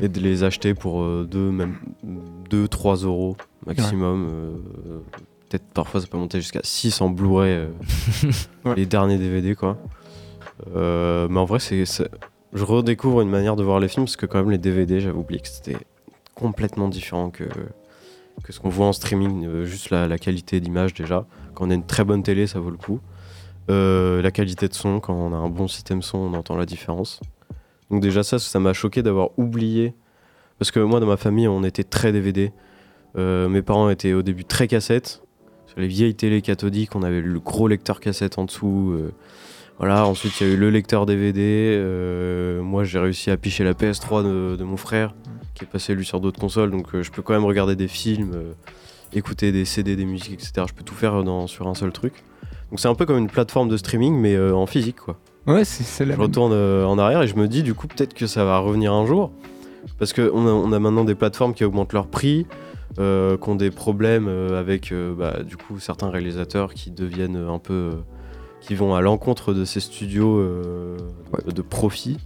et de les acheter pour 2, même 2-3 euros maximum. euh, Peut-être parfois ça peut monter jusqu'à 6 en Blu-ray, euh, [LAUGHS] Ouais. les derniers DVD quoi. Euh, mais en vrai, c'est- je redécouvre une manière de voir les films parce que quand même les DVD, j'avais oublié que c'était complètement différent que, que ce qu'on voit en streaming. euh, juste la, qualité d'image déjà. Quand on a une très bonne télé, ça vaut le coup. Euh, la qualité de son, quand on a un bon système son, on entend la différence. Donc déjà ça, ça m'a choqué d'avoir oublié. Parce que moi, dans ma famille, on était très DVD. Euh, mes parents étaient au début très cassettes. Sur les vieilles télé cathodiques, on avait le gros lecteur cassette en dessous. Voilà, ensuite il y a eu le lecteur DVD. euh, moi j'ai réussi à picher la PS3 de, de mon frère, qui est passé lui sur d'autres consoles, donc euh, je peux quand même regarder des films, euh, écouter des CD, des musiques, etc. Je peux tout faire dans, sur un seul truc. Donc c'est un peu comme une plateforme de streaming, mais en physique quoi. Ouais, c'est, la Je même. retourne en arrière et je me dis du coup peut-être que ça va revenir un jour. Parce qu'on a, on a maintenant des plateformes qui augmentent leur prix, qui ont des problèmes avec bah, du coup certains réalisateurs qui deviennent un peu. Qui vont à l'encontre de ces studios euh, de, profit.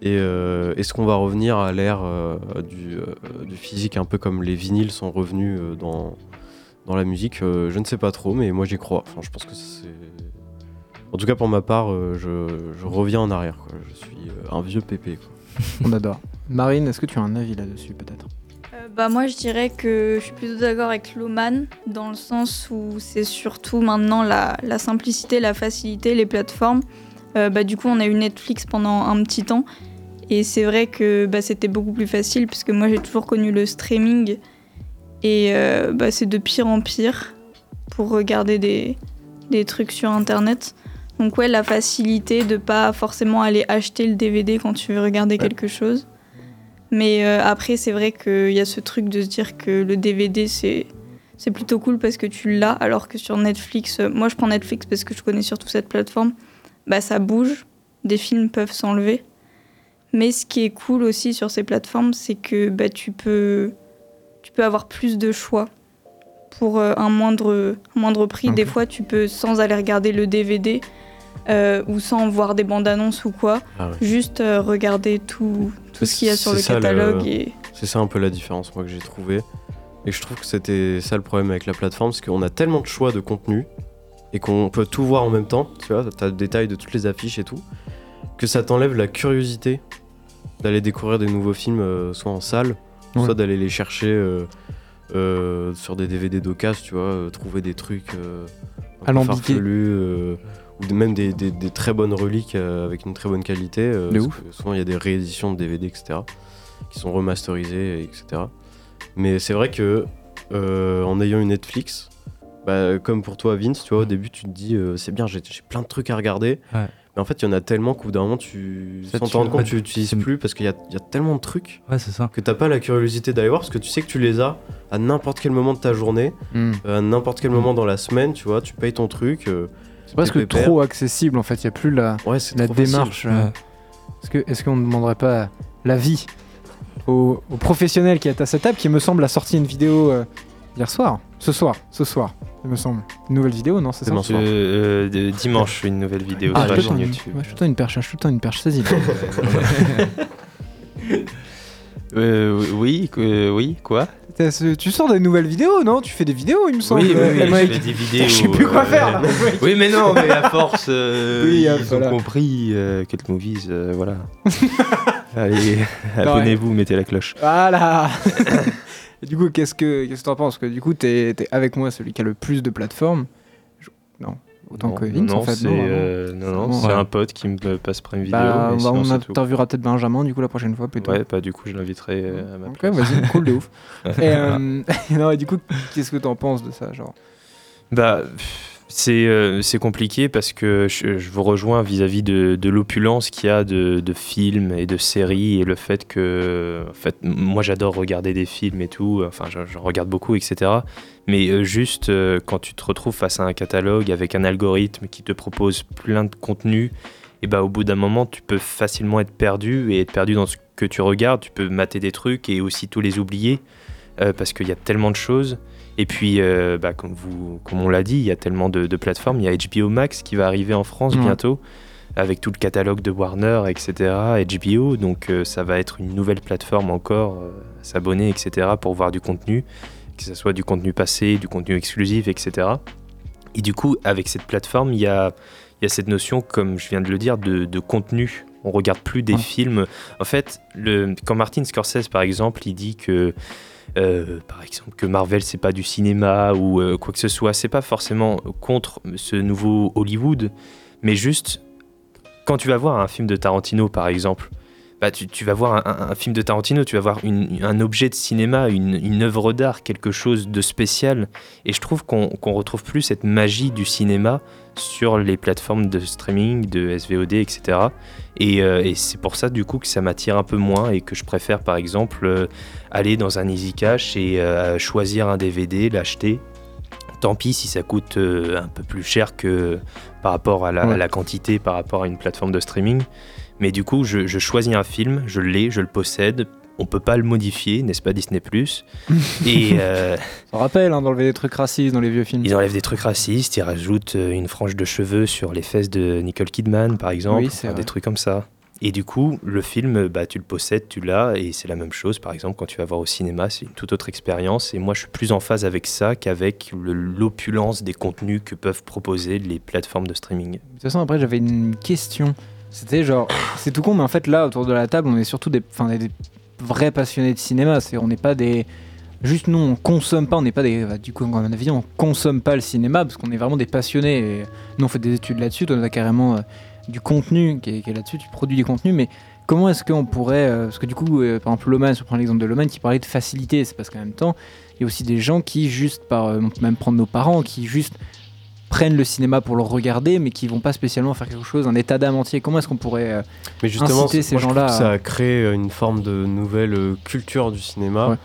Et euh, est-ce qu'on va revenir à l'ère euh, du, euh, du physique, un peu comme les vinyles sont revenus dans, dans la musique? Je ne sais pas trop, mais moi j'y crois. Enfin, je pense que c'est. En tout cas, pour ma part, je, je reviens en arrière. quoi. Je suis un vieux pépé. quoi. [LAUGHS] On adore. Marine, est-ce que tu as un avis là-dessus peut-être? Bah moi je dirais que je suis plutôt d'accord avec Loman dans le sens où c'est surtout maintenant la, la simplicité, la facilité, les plateformes. Euh, bah, du coup on a eu Netflix pendant un petit temps et c'est vrai que bah, c'était beaucoup plus facile puisque moi j'ai toujours connu le streaming et euh, bah, c'est de pire en pire pour regarder des, des trucs sur internet. Donc ouais la facilité de pas forcément aller acheter le DVD quand tu veux regarder quelque chose. Mais euh, après, c'est vrai qu'il y a ce truc de se dire que le DVD, c'est, c'est plutôt cool parce que tu l'as, alors que sur Netflix, euh, moi je prends Netflix parce que je connais surtout cette plateforme, bah ça bouge, des films peuvent s'enlever. Mais ce qui est cool aussi sur ces plateformes, c'est que bah, tu, peux, tu peux avoir plus de choix pour euh, un, moindre, un moindre prix. Des fois, tu peux, sans aller regarder le DVD euh, ou sans voir des bandes annonces ou quoi, Ah ouais. juste euh, regarder tout, tout ce qu'il y a sur le ça, le- catalogue. Et... C'est ça un peu la différence, moi, que j'ai trouvé. Et je trouve que c'était ça le problème avec la plateforme, c'est qu'on a tellement de choix de contenu et qu'on peut tout voir en même temps, tu vois, t'as le détail de toutes les affiches et tout, que ça t'enlève la curiosité d'aller découvrir des nouveaux films, euh, soit en salle, Ouais. soit d'aller les chercher euh, euh, sur des DVD d'occasion, tu vois, euh, trouver des trucs euh, un peu Alambiqués. farfelus, euh, ou même des, des- des très bonnes reliques euh, avec une très bonne qualité. euh, De ouf. souvent il y a des rééditions de DVD, etc., qui sont remasterisées, etc. Mais c'est vrai que euh, en ayant une Netflix, bah, comme pour toi Vince, tu vois, au début tu te dis c'est bien, j'ai plein de trucs à regarder. Ouais. Mais en fait, il y en a tellement qu'au bout d'un moment, tu, sans t'en rendre compte, tu n'utilises plus parce qu'il y a, il y a tellement de trucs Ouais, c'est ça. que t'as pas la curiosité d'aller voir parce que tu sais que tu les as à n'importe quel moment de ta journée, Hmm. à n'importe quel moment dans la semaine, tu vois, tu payes ton truc. euh, C'est presque pépère. trop accessible en fait. Il n'y a plus la, ouais, démarche. euh, Ouais. Est-ce qu'on ne demanderait pas l'avis au, au professionnel qui est à cette table qui me semble a sorti une vidéo euh, hier soir? Ce soir, ce soir, il me semble. Une nouvelle vidéo, non C'est ça? Euh, euh, de- dimanche, une nouvelle vidéo Ah, sur je la chaîne YouTube. ouais, je te tends une perche, je te tends une perche, saisis. [LAUGHS] Euh, oui, oui, quoi? Ce- tu sors des nouvelles vidéos, non? Tu fais des vidéos, il me semble. Oui, oui, je fais des vidéos. Je sais plus quoi faire là. Oui, mais non, mais à force, euh, [LAUGHS] Oui, ils ont compris euh, quelques movies, euh, voilà. [LAUGHS] Allez, [LAUGHS] abonnez-vous, mettez la cloche. Voilà du coup, qu'est-ce que qu'est-ce que t'en penses? Parce que du coup, t'es es avec moi celui qui a le plus de plateformes. Je- Non, autant Non, que Vince non, en fait. non, euh, non, non, c'est ouais. un pote qui me passe Prime Vidéo. Bah, mais on, interviewera peut-être Benjamin du coup la prochaine fois plutôt. Ouais, bah du coup, je l'inviterai euh, à ma Ok, place. vas-y, [LAUGHS] cool de ouf. et, euh, [LAUGHS] [LAUGHS] non, et du coup, qu'est-ce que t'en penses de ça genre? Bah, pff, c'est euh, c'est compliqué parce que je, vous rejoins vis-à-vis de, l'opulence qu'il y a de, de films et de séries et le fait que, en fait, moi j'adore regarder des films et tout, enfin j'en regarde beaucoup, etc. Mais euh, juste euh, quand tu te retrouves face à un catalogue avec un algorithme qui te propose plein de contenus, et bah au bout d'un moment tu peux facilement être perdu et être perdu dans ce que tu regardes, tu peux mater des trucs et aussitôt les oublier parce qu'il y a tellement de choses. Et puis, euh, bah, comme, vous, comme on l'a dit, il y a tellement de, de plateformes. Il y a HBO Max qui va arriver en France bientôt, avec tout le catalogue de Warner, etc. HBO, donc euh, ça va être une nouvelle plateforme encore, euh, s'abonner, etc. pour voir du contenu, que ce soit du contenu passé, du contenu exclusif, etc. Et du coup, avec cette plateforme, il y a, il y a cette notion, comme je viens de le dire, de, de contenu. On regarde plus des films. En fait, le, quand Martin Scorsese, par exemple, il dit que euh, par exemple que Marvel c'est pas du cinéma ou euh, quoi que ce soit, c'est pas forcément contre ce nouveau Hollywood, mais juste quand tu vas voir un film de Tarantino par exemple, bah, tu, tu vas voir un, film de Tarantino, tu vas voir une- un objet de cinéma, une, une œuvre d'art, quelque chose de spécial, et je trouve qu'on qu'on retrouve plus cette magie du cinéma sur les plateformes de streaming, de SVOD, etc. Et, euh, et c'est pour ça du coup que ça m'attire un peu moins et que je préfère par exemple euh, aller dans un Easy Cash et euh, choisir un DVD, l'acheter. Tant pis si ça coûte un peu plus cher que par rapport à la, Ouais. à la quantité, par rapport à une plateforme de streaming. Mais du coup, je, je choisis un film, je l'ai, je le possède. On peut pas le modifier, n'est-ce pas Disney Plus [LAUGHS] Et euh, Ça rappelle hein, d'enlever des trucs racistes dans les vieux films. ils enlèvent des trucs racistes, ils rajoutent euh, une frange de cheveux sur les fesses de Nicole Kidman, par exemple, Oui, enfin, des trucs comme ça. Et du coup, le film, bah, tu le possèdes, tu l'as, et c'est la même chose. Par exemple, quand tu vas voir au cinéma, c'est une toute autre expérience. Et moi, je suis plus en phase avec ça qu'avec le- l'opulence des contenus que peuvent proposer les plateformes de streaming. De toute façon, après, j'avais une question. C'était genre, c'est tout con, mais en fait, là, autour de la table, on est surtout des, enfin, des vrais passionnés de cinéma. C'est, on n'est pas des. Juste nous, on consomme pas, on n'est pas des. bah, du coup, à mon avis, on consomme pas le cinéma parce qu'on est vraiment des passionnés. Nous, on fait des études là-dessus. On a carrément euh, du contenu qui est, là-dessus. Tu produis du contenu, mais comment est-ce qu'on pourrait. euh, parce que du coup, euh, par exemple, Loman, si on prend l'exemple de Loman qui parlait de facilité, c'est parce qu'en même temps, il y a aussi des gens qui, juste par. on peut même prendre nos parents, qui juste prennent le cinéma pour le regarder, mais qui vont pas spécialement faire quelque chose, un état d'âme entier. Comment est-ce qu'on pourrait euh, Mais justement, inciter ces gens-là ça a créé euh, une forme de nouvelle euh, culture du cinéma Ouais.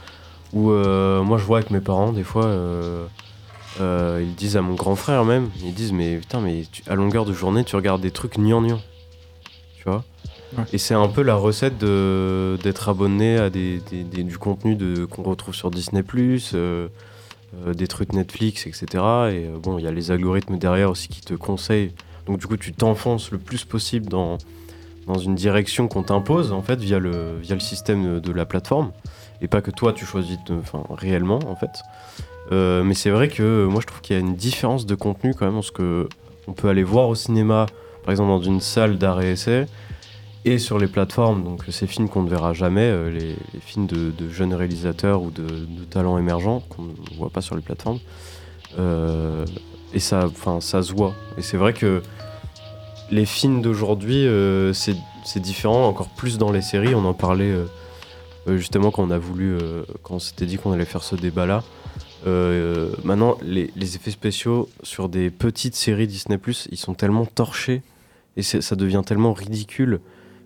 où euh, moi je vois avec mes parents des fois ils disent à mon grand frère même ils disent mais putain mais tu- à longueur de journée tu regardes des trucs gnangnan tu vois? Ouais. et c'est un peu la recette de d'être abonné à des, des- des- du contenu de qu'on retrouve sur Disney des trucs Netflix etc et euh, bon il y a les algorithmes derrière aussi qui te conseillent. Donc du coup tu t'enfonces le plus possible dans dans une direction qu'on t'impose en fait via le, via le système de, la plateforme. Et pas que toi tu choisis de- enfin, réellement en fait. Euh, mais c'est vrai que euh, moi je trouve qu'il y a une différence de contenu quand même parce que on peut aller voir au cinéma par exemple dans une salle d'art et essai et sur les plateformes donc ces films qu'on ne verra jamais euh, les, films de, jeunes réalisateurs ou de, talents émergents qu'on ne voit pas sur les plateformes Euh, et ça enfin ça se voit et c'est vrai que les films d'aujourd'hui, euh, c'est différent, encore plus dans les séries. On en parlait justement quand on a voulu, quand on s'était dit qu'on allait faire ce débat-là. Maintenant, les, effets spéciaux sur des petites séries Disney+, ils sont tellement torchés et ça devient tellement ridicule.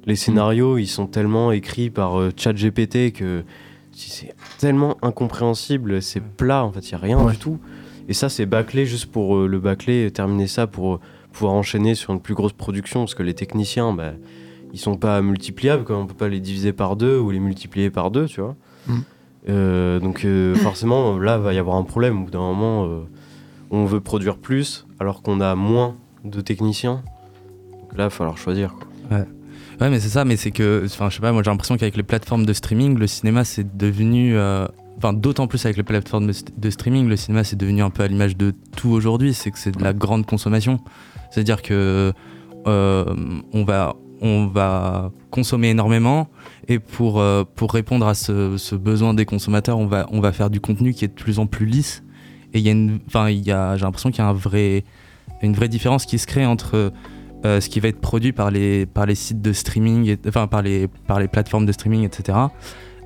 Les scénarios, ils sont tellement écrits par euh, ChatGPT que c'est tellement incompréhensible, c'est plat en fait, il y a rien Ouais. du tout. Et ça, c'est bâclé juste pour euh, le bâcler, terminer ça pour euh, pouvoir enchaîner sur une plus grosse production parce que les techniciens, bah, ils sont pas multipliables, quoi. on peut pas les diviser par deux ou les multiplier par deux, tu vois. Mm. Euh, donc euh, [COUGHS] forcément, là, va y avoir un problème. Au bout d'un moment, euh, on veut produire plus alors qu'on a moins de techniciens. Donc là, il va falloir choisir. quoi. Ouais, mais c'est ça, mais c'est que, enfin, je sais pas, moi j'ai l'impression qu'avec les plateformes de streaming, le cinéma c'est devenu, euh, enfin, d'autant plus avec les plateformes de, de streaming, le cinéma c'est devenu un peu à l'image de tout aujourd'hui, c'est que c'est de la grande consommation. C'est-à-dire que euh, on va, on va consommer énormément et pour, euh, pour répondre à ce, ce besoin des consommateurs, on va, on va faire du contenu qui est de plus en plus lisse. Et il y a une, enfin, il y a, j'ai l'impression qu'il y a un vrai, une vraie différence qui se crée entre euh, ce qui va être produit par les, par les sites de streaming, et- enfin par les, par les plateformes de streaming, etc.,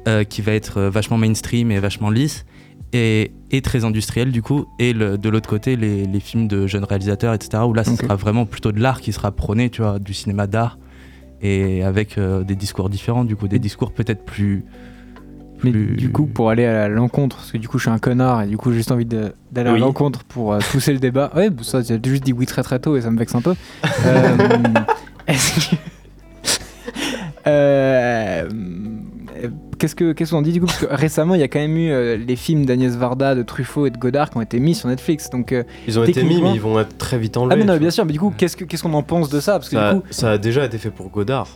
euh, qui va être euh, vachement mainstream et vachement lisse, et, et très industriel du coup, et le- de l'autre côté, les, les films de jeunes réalisateurs, etc., où là, ce sera vraiment plutôt de l'art qui sera prôné, tu vois, du cinéma d'art, et avec euh, des discours différents, du coup, des discours peut-être plus... Mais plus- du coup, pour aller à l'encontre, parce que du coup, je suis un connard et du coup, j'ai juste envie d'aller à l'encontre pour euh, pousser le débat. Ouais, ça, j'ai juste dit oui très très tôt et ça me vexe un peu. [LAUGHS] Euh, Est-ce que. Euh, Qu'est-ce que qu'est-ce qu'on dit du coup? Parce que récemment, il y a quand même eu euh, les films d'Agnès Varda, de Truffaut et de Godard qui ont été mis sur Netflix. Donc, euh, Ils ont été mis, mais ils vont être très vite enlevés. ah mais non, tu bien sûr. Mais du coup, qu'est-ce que qu'est-ce qu'on en pense de ça? Parce que ça, du coup, ça a déjà été fait pour Godard.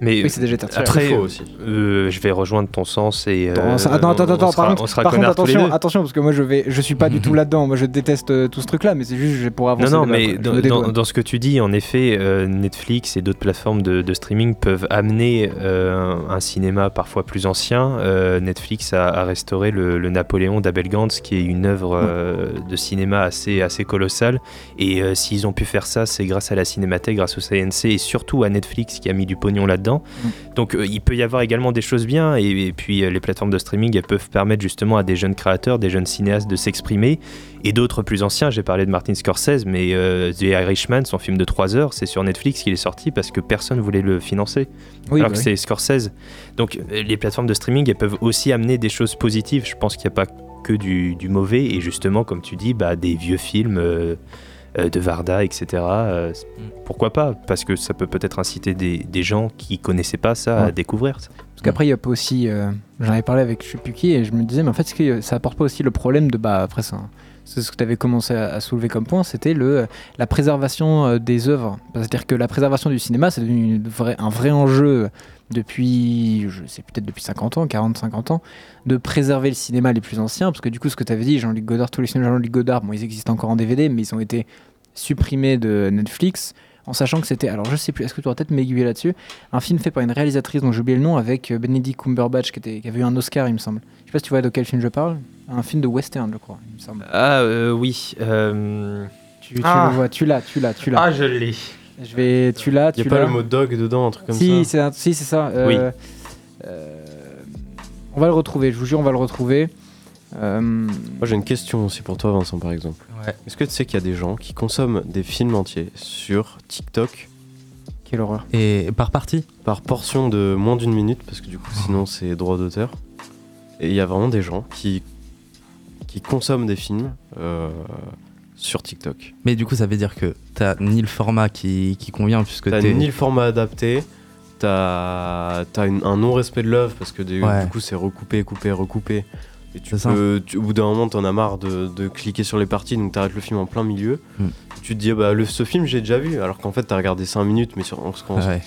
Mais oui, c'est déjà après, aussi. euh, je vais rejoindre ton sens et. Attends, euh, ça- attends, attends, par contre, on sera par contre, attention, attention, parce que moi je vais, je suis pas du [LAUGHS] tout là-dedans. Moi je déteste euh, tout ce truc-là, mais c'est juste pour avancer. Non, non, mais dans, ce que tu dis, en effet, euh, Netflix et d'autres plateformes de, de streaming peuvent amener euh, un, un cinéma parfois plus ancien. Euh, Netflix a, a restauré le, le Napoléon d'Abel Gantz, qui est une œuvre euh, de cinéma assez, assez colossale. Et euh, s'ils ont pu faire ça, c'est grâce à la Cinémathèque, grâce au CNC et surtout à Netflix qui a mis du pognon là-dedans. Donc euh, il peut y avoir également des choses bien. Et, et puis euh, les plateformes de streaming, elles peuvent permettre justement à des jeunes créateurs, des jeunes cinéastes de s'exprimer et d'autres plus anciens. J'ai parlé de Martin Scorsese, mais euh, The Irishman, son film de 3 heures, c'est sur Netflix qu'il est sorti parce que personne voulait le financer, Oui, alors bah que oui. c'est Scorsese. Donc les plateformes de streaming, elles peuvent aussi amener des choses positives. Je pense qu'il n'y a pas que du, du mauvais, et justement, comme tu dis, bah, des vieux films de Varda, etc. euh, c- pourquoi pas Parce que ça peut peut-être inciter des, des gens qui connaissaient pas ça à découvrir ça. Parce qu'après, il y a pas aussi. euh, J'en avais parlé avec je sais plus qui et je me disais, mais en fait, que ça apporte pas aussi le problème de. Bah, après, ça. C'est ce que tu avais commencé à, à soulever comme point, c'était le la préservation euh, des œuvres. C'est-à-dire que la préservation du cinéma, c'est devenu une vraie- un vrai enjeu depuis, je sais peut-être depuis 50 ans, 40, 50 ans, de préserver le cinéma les plus anciens. Parce que du coup, ce que tu avais dit, Jean-Luc Godard, tous les films de Jean-Luc Godard, bon, ils existent encore en DVD, mais ils ont été supprimés de Netflix en sachant que c'était, alors je sais plus, est-ce que tu aurais peut-être m'aiguiller là-dessus, un film fait par une réalisatrice dont j'ai oublié le nom avec euh, Benedict Cumberbatch qui, était, qui avait eu un Oscar, il me semble. Je sais pas si tu vois de quel film je parle. Un film de western, je crois, il me semble. Ah euh, oui. euh, Tu, tu Ah. le vois, tu l'as, tu l'as, tu l'as. Ah, je l'ai. Je vais, tu l'as, Il tu n'y a pas l'as. le mot dog dedans, un truc comme si, ça c'est un- si, c'est ça. euh, Oui. euh, on va le retrouver, je vous jure, on va le retrouver. Euh, Moi j'ai une question aussi pour toi Vincent par exemple. Ouais. Est-ce que tu sais qu'il y a des gens qui consomment des films entiers sur TikTok quelle horreur. Et par partie par portion de moins d'une minute parce que du coup sinon c'est droit d'auteur. Et il y a vraiment des gens qui, qui consomment des films euh, sur TikTok. Mais du coup, ça veut dire que t'as ni le format qui, qui convient, puisque T'as ni le format adapté, t'as as un non-respect de l'œuvre parce que des- Ouais. du coup c'est recoupé, coupé, recoupé. Et tu peux, au bout d'un moment, t'en as marre de, de cliquer sur les parties, donc t'arrêtes le film en plein milieu. Hmm. Tu te dis, ah bah, le, ce film j'ai déjà vu, alors qu'en fait t'as regardé 5 minutes, mais sur, en- en- Ouais.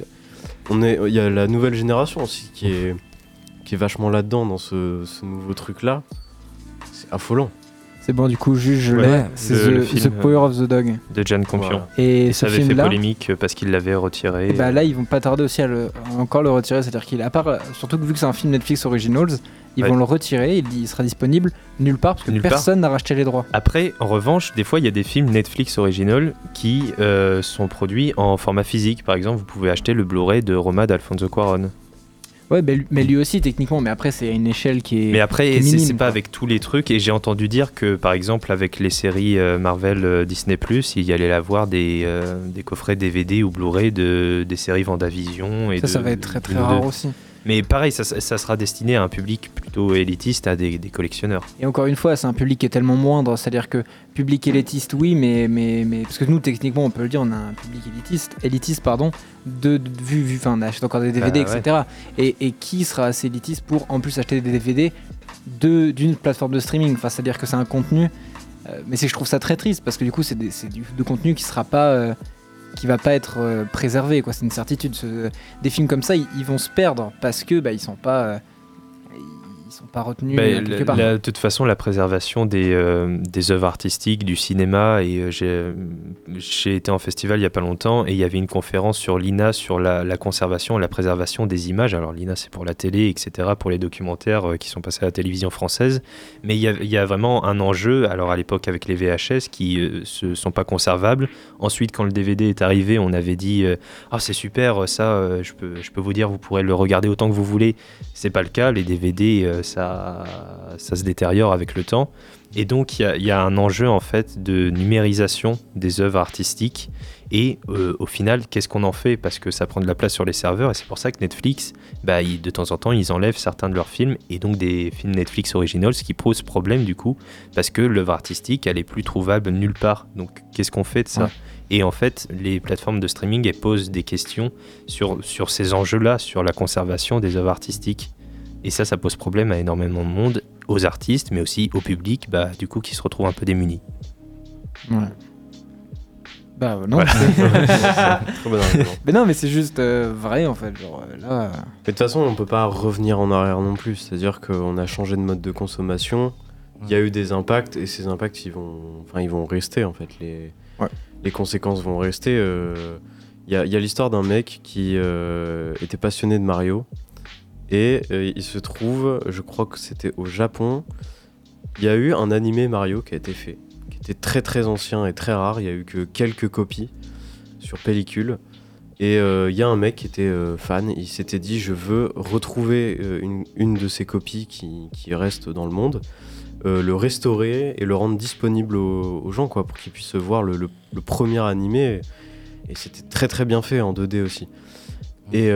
on est, il y a la nouvelle génération aussi qui est, qui est vachement là-dedans dans ce, ce nouveau truc-là. C'est affolant. C'est bon, du coup, juge, je Ouais, l'ai. le- C'est le The, Power of the Dog. de Jan Campion. Voilà. Et, Et ce ça avait fait polémique euh, parce qu'il l'avait retiré. et bah là, ils vont pas tarder aussi à, le- à encore le retirer. C'est-à-dire qu'il, à part, surtout que vu que c'est un film Netflix Originals, ils Ouais. vont le retirer. Il, il sera disponible nulle part parce que Nulle part. personne n'a racheté les droits. Après, en revanche, des fois, il y a des films Netflix original qui euh, sont produits en format physique. Par exemple, vous pouvez acheter le Blu-ray de Roma d'Alfonso Cuarón. Ouais, mais lui- mais lui aussi, techniquement. Mais après, c'est à une échelle qui est. Mais après, c'est pas avec tous les trucs. Et j'ai entendu dire que, par exemple, avec les séries euh, Marvel euh, Disney+, il y allait avoir des, euh, des coffrets DVD ou Blu-ray de, des séries Vendavision. Et ça, de- ça va être très très rare aussi. Mais pareil, ça, ça sera destiné à un public plutôt élitiste, à des, des collectionneurs. Et encore une fois, c'est un public qui est tellement moindre, c'est-à-dire que public élitiste, oui, mais, mais, mais parce que nous, techniquement, on peut le dire, on a un public élitiste, élitiste pardon, de, de vu, vu, enfin, on achète encore des DVD, Bah, ouais. etc. Et, et qui sera assez élitiste pour en plus acheter des DVD de- d'une plateforme de streaming Enfin, c'est-à-dire que c'est un contenu, euh, mais c'est je trouve ça très triste parce que du coup, c'est du de contenu qui sera pas. euh, qui va pas être euh, préservé quoi. C'est une certitude. Ce- des films comme ça ils, ils vont se perdre parce que bah, ils sont pas euh, sont pas retenus euh, quelque part la- de toute façon, la préservation des, euh, des œuvres artistiques, du cinéma, et euh, j'ai été en festival il y a pas longtemps et il y avait une conférence sur l'INA, sur la, la conservation et la préservation des images. Alors l'INA, c'est pour la télé, etc., pour les documentaires euh, qui sont passés à la télévision française. Mais il y a, il y a vraiment un enjeu, alors à l'époque avec les VHS, qui ne sont pas conservables. Ensuite, quand le DVD est arrivé, on avait dit Ah, c'est super, ça, je, peux, je peux vous dire, vous pourrez le regarder autant que vous voulez. C'est pas le cas, les DVD, ça, ça se détériore avec le temps. Et donc, il y a, il y a un enjeu en fait de numérisation des œuvres artistiques. Et euh, au final, qu'est-ce qu'on en fait? Parce que ça prend de la place sur les serveurs. Et c'est pour ça que Netflix, bah, ils- de temps en temps, ils enlèvent certains de leurs films. Et donc des films Netflix originals, ce qui pose problème du coup. Parce que l'œuvre artistique, elle est plus trouvable nulle part. Donc, qu'est-ce qu'on fait de ça? Ouais. Et en fait, les plateformes de streaming, elles posent des questions sur, sur ces enjeux-là, sur la conservation des œuvres artistiques. Et ça, ça pose problème à énormément de monde, aux artistes, mais aussi au public, bah, du coup, qui se retrouve un peu démunis. Ouais. Bah non, Voilà. [LAUGHS] c'est- Trop bon argument. mais non, mais c'est juste euh, vrai en fait. Genre euh, là, euh, Mais de toute façon, on peut pas revenir en arrière non plus. C'est-à-dire qu'on a changé de mode de consommation. Il y a eu des impacts et ces impacts, ils vont, enfin, ils vont rester en fait. Les, Ouais. les conséquences vont rester. euh, Il y a, il y a l'histoire d'un mec qui euh, était passionné de Mario et euh, il se trouve, je crois que c'était au Japon, il y a eu un animé Mario qui a été fait, qui était très très ancien et très rare. Il y a eu que quelques copies sur pellicule. Et euh, il y a un mec qui était euh, fan, il s'était dit je veux retrouver une, une de ces copies qui, qui reste dans le monde, le restaurer et le rendre disponible aux, gens quoi, pour qu'ils puissent voir le, premier animé. Et c'était très très bien fait en 2D aussi. Et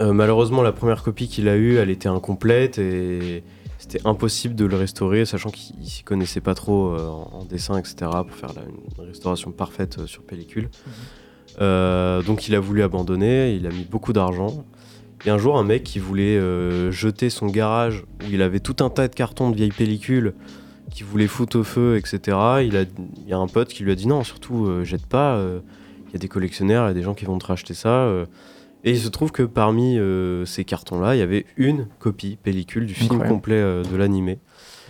euh, malheureusement la première copie qu'il a eue, elle était incomplète et c'était impossible de le restaurer, sachant qu'il s'y connaissait pas trop euh, en, en dessin, etc., pour faire une restauration parfaite euh, sur pellicule. Euh, donc il a voulu abandonner, il a mis beaucoup d'argent. Et un jour, un mec qui voulait jeter son garage où il avait tout un tas de cartons de vieilles pellicules qui voulait foutre au feu, etc. Il, a, il y a un pote qui lui a dit non, surtout jette pas. Il y a des collectionneurs, il y a des gens qui vont te racheter ça. Et il se trouve que parmi euh, ces cartons-là, il y avait une copie pellicule du film Incroyable. complet euh, de l'animé.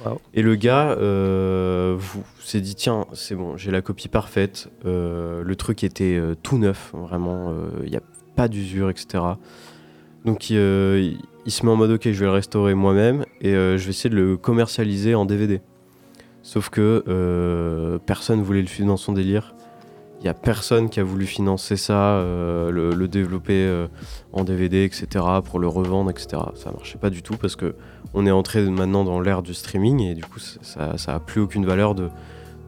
Wow. Et le gars euh, s'est dit tiens, c'est bon, j'ai la copie parfaite. Euh, le truc était tout neuf, vraiment. Il n'y a pas d'usure, etc. Donc il, il se met en mode ok, je vais le restaurer moi-même et je vais essayer de le commercialiser en DVD. Sauf que personne voulait le suivre dans son délire. Il n'y a personne qui a voulu financer ça, euh, le, le développer euh, en DVD, etc., pour le revendre, etc. Ça marchait pas du tout parce que on est entré maintenant dans l'ère du streaming et du coup ça- ça, a plus aucune valeur de,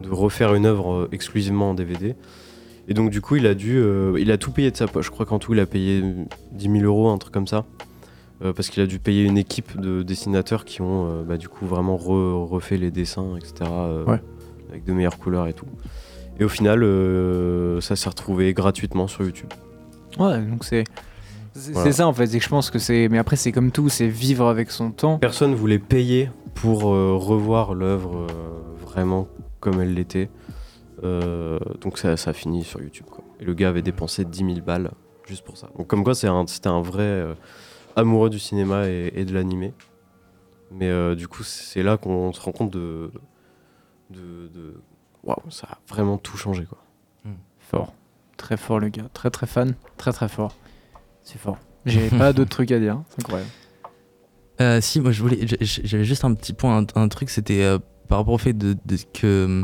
de refaire une œuvre euh, exclusivement en DVD. Et donc du coup il a dû, euh, il a tout payé de sa poche. Je crois qu'en tout il a payé 10 000 euros, un truc comme ça. Parce qu'il a dû payer une équipe de dessinateurs qui ont bah, du coup vraiment re- refait les dessins, etc. Ouais. Avec de meilleures couleurs et tout. Et au final, euh, ça s'est retrouvé gratuitement sur YouTube. ouais, donc c'est. C'est Voilà. ça en fait, c'est que je pense que c'est. Mais après, c'est comme tout, c'est vivre avec son temps. Personne voulait payer pour euh, revoir l'œuvre euh, vraiment comme elle l'était. Donc ça, ça a fini sur YouTube. Quoi. Et le gars avait dépensé 10 000 balles juste pour ça. Donc comme quoi un- c'était un, vrai amoureux du cinéma et, et de l'animé. Mais du coup c'est là qu'on se rend compte de... de, de- Waouh, ça a vraiment tout changé quoi. Fort. Très fort le gars. Très très fan. Très très fort. C'est fort. J'ai [LAUGHS] pas d'autres trucs à dire. C'est incroyable. Euh, si, moi je voulais, j'avais juste un petit point, un, un truc, c'était euh, par rapport au fait de, de- que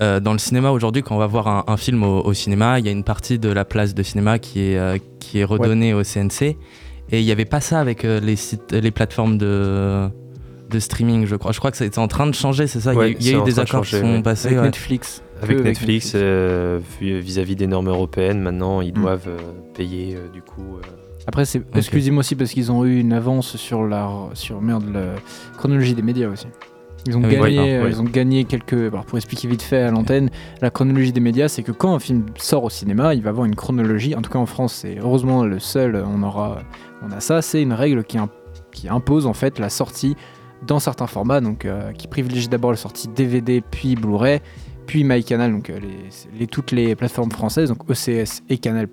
euh, dans le cinéma aujourd'hui, quand on va voir un, un film au, au cinéma, il y a une partie de la place de cinéma qui est, euh, qui est redonnée au CNC, et il n'y avait pas ça avec euh, les sites, les plateformes de de streaming, je crois. Je crois que ça était en train de changer, c'est ça? Il y a eu- y, a des de accords qui sont ouais. passés. Avec ouais. Netflix. Avec Que Netflix, euh, vis-à-vis des normes européennes, maintenant, ils Mm. doivent euh, payer euh, du coup. euh, Après, c'est exclusez-moi aussi parce qu'ils ont eu une avance sur la sur merde la chronologie des médias aussi. Ils ont Ah oui, gagné, ouais, ouais. ils ont gagné quelques. Alors pour expliquer vite fait à l'antenne, la chronologie des médias, c'est que quand un film sort au cinéma, il va avoir une chronologie. En tout cas en France, c'est heureusement le seul. On aura, on a ça. C'est une règle qui, qui impose en fait la sortie dans certains formats, donc euh, qui privilégie d'abord la sortie DVD puis Blu-ray, puis MyCanal, donc euh, les, les- toutes les plateformes françaises, donc ECS et Canal+.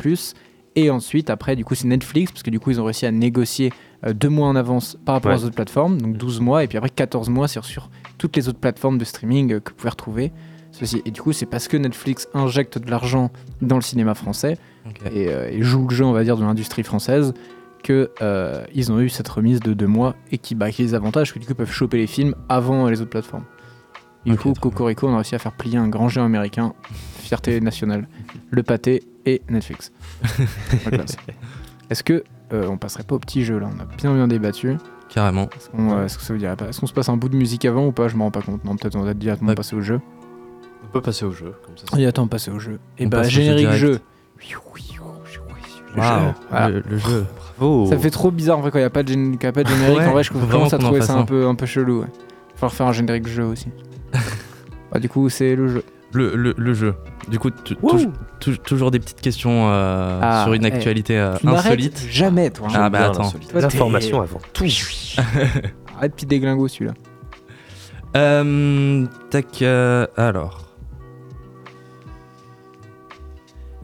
Et ensuite, après, du coup, c'est Netflix, parce que du coup, ils ont réussi à négocier euh, deux mois en avance par rapport Ouais. aux autres plateformes, donc 12 mois, et puis après 14 mois sur, sur toutes les autres plateformes de streaming que vous pouvez retrouver. Ceci. Et du coup, c'est parce que Netflix injecte de l'argent dans le cinéma français et, et joue le jeu, on va dire, de l'industrie française, que euh, ils ont eu cette remise de deux mois et qui, bah, qui les avantages que du coup peuvent choper les films avant les autres plateformes. Du coup. Cocorico, on a réussi à faire plier un grand géant américain, fierté [LAUGHS] nationale, le pâté et Netflix. [LAUGHS] Est-ce que euh, on passerait pas au petit jeu là? On a bien bien débattu. Carrément. Est-ce qu'on euh, est-ce que ça vous dirait pas Est-ce qu'on se passe un bout de musique avant ou pas? Je m'en rends pas compte. Non, peut-être on va directement Ouais. passer au jeu. On peut passer au jeu comme ça. Et attends, passer au jeu. Et On bah au jeu générique direct. Le jeu. Voilà. le, le jeu. Bravo Ça fait trop bizarre en vrai quand il n'y a pas de, gén- quand y a pas de générique. Ouais, en vrai, je faut commence à trouver ça un. peu, un peu chelou. Ouais. Falloir faire un générique jeu aussi. [LAUGHS] bah, du coup, c'est le jeu. Le, le, le jeu. Du coup, tu- toujours des petites questions euh, Ah, sur une eh, actualité euh, insolite. jamais, toi. hein. Ah bah attends. L'information avant tout. Arrête, puis déglingo celui-là. Euh, tac, euh, alors.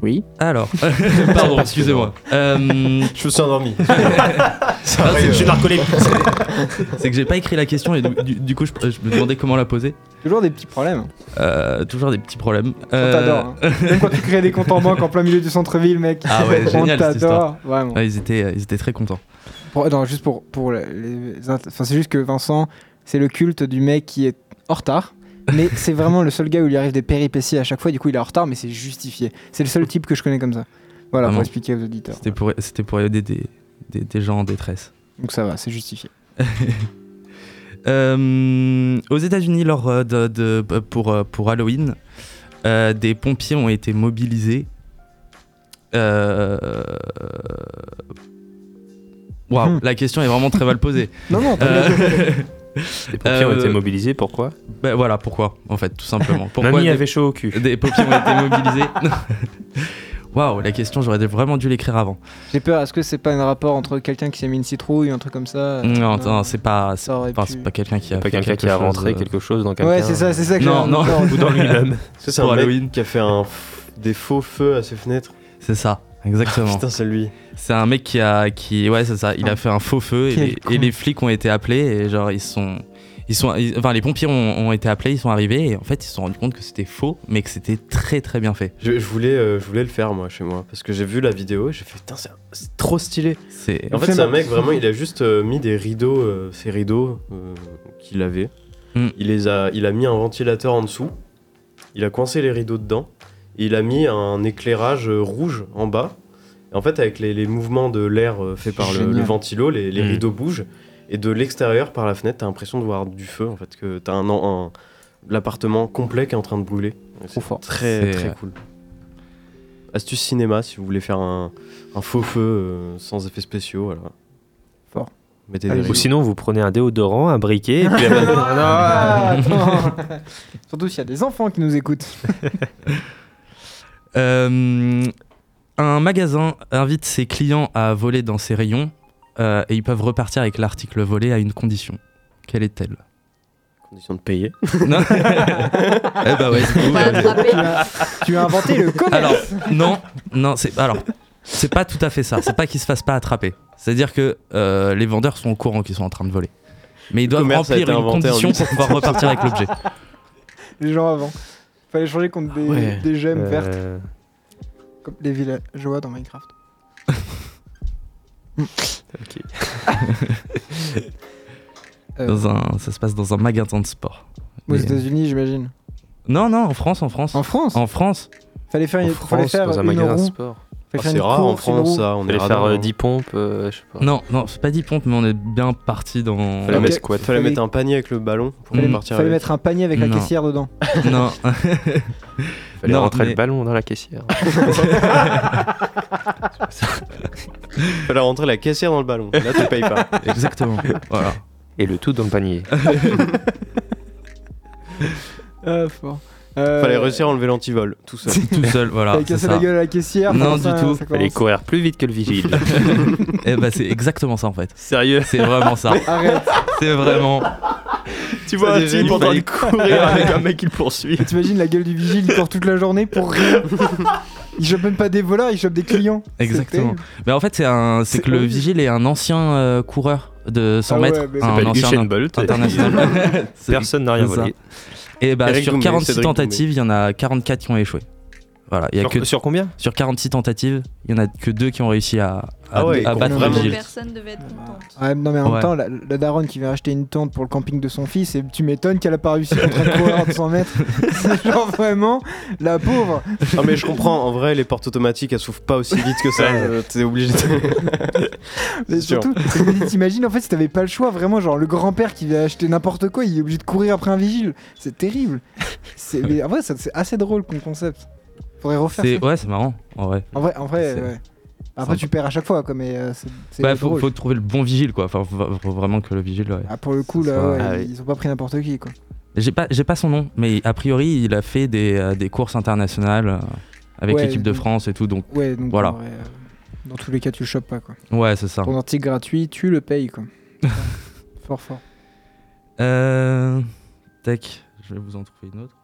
Oui. Alors. [LAUGHS] Pardon, excusez-moi. Euh, Je me suis endormi. [LAUGHS] c'est- Je suis narcoleptique. c'est que j'ai pas écrit la question et du, du- du coup je, je me demandais comment la poser. Toujours des petits problèmes. Euh, toujours des petits problèmes. On Euh, t'adore. hein. Même quand tu crées des comptes en banque en plein milieu du centre-ville, mec. Ah ouais, [LAUGHS] On génial, cette t'adore. Vraiment. ouais, ils, étaient, ils étaient très contents. Pour- non, juste pour, pour les. les int- Enfin, c'est juste que Vincent, c'est le culte du mec qui est en retard. Mais c'est vraiment le seul gars où il arrive des péripéties à chaque fois. Du coup, il est en retard, mais c'est justifié. C'est le seul type que je connais comme ça. Voilà, Vraiment. pour expliquer aux auditeurs. C'était pour, aider des, des, des gens en détresse. Donc ça va, c'est justifié. [LAUGHS] Euh, aux États-Unis, lors euh, de, de- pour, euh, pour Halloween, euh, des pompiers ont été mobilisés. Euh, Waouh, Hmm. la question est vraiment très mal posée. [LAUGHS] Non, non, Les pompiers ont Euh, été mobilisés, pourquoi? Ben voilà, pourquoi, en fait, tout simplement. [LAUGHS] Pourquoi Mamie des, avait chaud au cul. des pompiers ont été mobilisés [LAUGHS] Waouh, la question, j'aurais vraiment dû l'écrire avant. J'ai peur, est-ce que c'est pas un rapport entre quelqu'un qui s'est mis une citrouille ou un truc comme ça? Non, non, c'est pas, c'est pu. c'est pas quelqu'un qui a Pas fait quelqu'un quelque qui a chose, rentré euh, quelque chose dans quelqu'un. Ouais, c'est ça, c'est ça que Non, non. Ou dans [LAUGHS] lui-même. C'est un mec Halloween. qui a fait un f- des faux feux à ses fenêtres. C'est ça, exactement. Putain, c'est lui. C'est un mec qui a, qui, ouais, c'est ça. Il a fait un faux feu et les, con. et les flics ont été appelés et genre ils sont, ils sont, ils- enfin les pompiers ont, ont été appelés, ils sont arrivés et en fait ils se sont rendus compte que c'était faux, mais que c'était très très bien fait. Je, je voulais, euh, je voulais le faire moi chez moi parce que j'ai vu la vidéo et j'ai fait putain c'est c'est trop stylé. C'est, En fait c'est un mec vraiment il a juste euh, mis des rideaux, euh, ces rideaux euh, qu'il avait. Mm. Il les a, il a mis un ventilateur en dessous. Il a coincé les rideaux dedans. Il a mis un éclairage rouge en bas. Et en fait avec les, les mouvements de l'air euh, fait par le, le ventilo, les, les Mm. rideaux bougent. Et de l'extérieur par la fenêtre t'as l'impression de voir du feu en fait que t'as un, un l'appartement complet qui est en train de brûler. C'est fort. Très très cool. Astuce cinéma si vous voulez faire un, un faux feu euh, sans effets spéciaux. Voilà. Fort. Mettez Allez. des Ou sinon, vous prenez un déodorant, un briquet, et puis [LAUGHS] Ah, attends. [LAUGHS] Surtout s'il y a des enfants qui nous écoutent. [LAUGHS] Euh, un magasin invite ses clients à voler dans ses rayons euh, et ils peuvent repartir avec l'article volé à une condition. Quelle est-elle? Conditions de payer. [LAUGHS] Non [LAUGHS] Eh bah ouais. euh, tu, as, tu as inventé le commerce. alors non, non, c'est alors C'est pas tout à fait ça. C'est pas qu'ils se fassent pas attraper. C'est-à-dire que euh, les vendeurs sont au courant qu'ils sont en train de voler. Mais ils doivent remplir une condition pour pouvoir repartir avec l'objet. Les gens avant. Fallait changer contre des, Ouais. des gemmes vertes, Euh, comme les villageois dans Minecraft. [LAUGHS] ok. [LAUGHS] Euh, Dans un, ça se passe dans un magasin de sport. aux Mais- États-Unis, j'imagine. Non, non, en France, en France. En France En France. Fallait faire, En fallait faire dans un magasin de sport. Ah, c'est rare en course, France ça. On est faire euh, hein. 10 pompes, euh, je sais pas. Non, non, c'est pas 10 pompes, mais on est bien parti dans. Fallait mettre Fallait Fallait- mettre un panier avec le ballon pour Fallait- partir Fallait avec. mettre un panier avec la caissière dedans. [LAUGHS] non. [LAUGHS] Fallait Non, rentrer mais- le ballon dans la caissière. [LAUGHS] Fallait rentrer la caissière dans le ballon. Là, tu payes pas. Exactement. voilà. Et le tout dans le panier. Ah, fort. Euh, Fallait réussir à enlever l'antivol, tout seul. [LAUGHS] Tout seul, voilà. Fallait casser la gueule à la caissière. Non, du ça- tout. Fallait courir plus vite que le vigile. [LAUGHS] Eh bah, c'est exactement ça en fait. Sérieux C'est vraiment ça. Arrête. C'est vraiment. Tu vois un type en train de courir [LAUGHS] avec un mec qui le poursuit. T'imagines la gueule du vigile, il court toute la journée pour rien. il chope même pas des voleurs, il chope des clients. Exactement. Mais en fait, c'est un, c'est que le vigile est un ancien euh, coureur de 100 Ah ouais, mètres, un s'appelle ancien Bolt. international. Personne n'a rien volé. Et bah Eric sur Doumbé, 46 Cédric tentatives, il y en a 44 qui ont échoué. Voilà, il y a Sur, que sur combien sur 46 tentatives, il y en a que deux qui ont réussi à, à, Ah ouais, à battre le. Personne devait être contente. Ah, non mais en même temps, la, la daronne qui vient acheter une tente pour le camping de son fils, et tu m'étonnes qu'elle a pas réussi contre un coureur de 100 mètres. [LAUGHS] C'est genre vraiment la pauvre. Ah mais je comprends, en vrai les portes automatiques elles s'ouvrent pas aussi vite que ça, euh, t'es obligé de... [LAUGHS] Mais surtout, t'imagines en fait si t'avais pas le choix, vraiment genre le grand-père qui vient acheter n'importe quoi, il est obligé de courir après un vigile. C'est terrible. C'est, mais en vrai, ça- c'est assez drôle comme concept. Faudrait refaire C'est ça. ouais, c'est marrant en vrai. En vrai, en vrai, ouais. Après tu perds à chaque fois, quoi, mais euh, c'est, c'est Bah, faut, drôle. faut trouver le bon vigile quoi. Enfin, faut, vraiment que le vigile. ouais. Ah, pour le coup, là, Ça- ouais, ah ils ont pas pris n'importe qui, quoi. J'ai pas, j'ai pas son nom, mais a priori, il a fait des, euh, des courses internationales euh, avec Ouais, l'équipe de France et tout. Donc Ouais, donc Voilà. vrai, euh, dans tous les cas, tu le chopes pas, quoi. ouais, c'est ça. Ton article gratuit, tu le payes, quoi. [LAUGHS] fort, fort. Euh, tac, je vais vous en trouver une autre.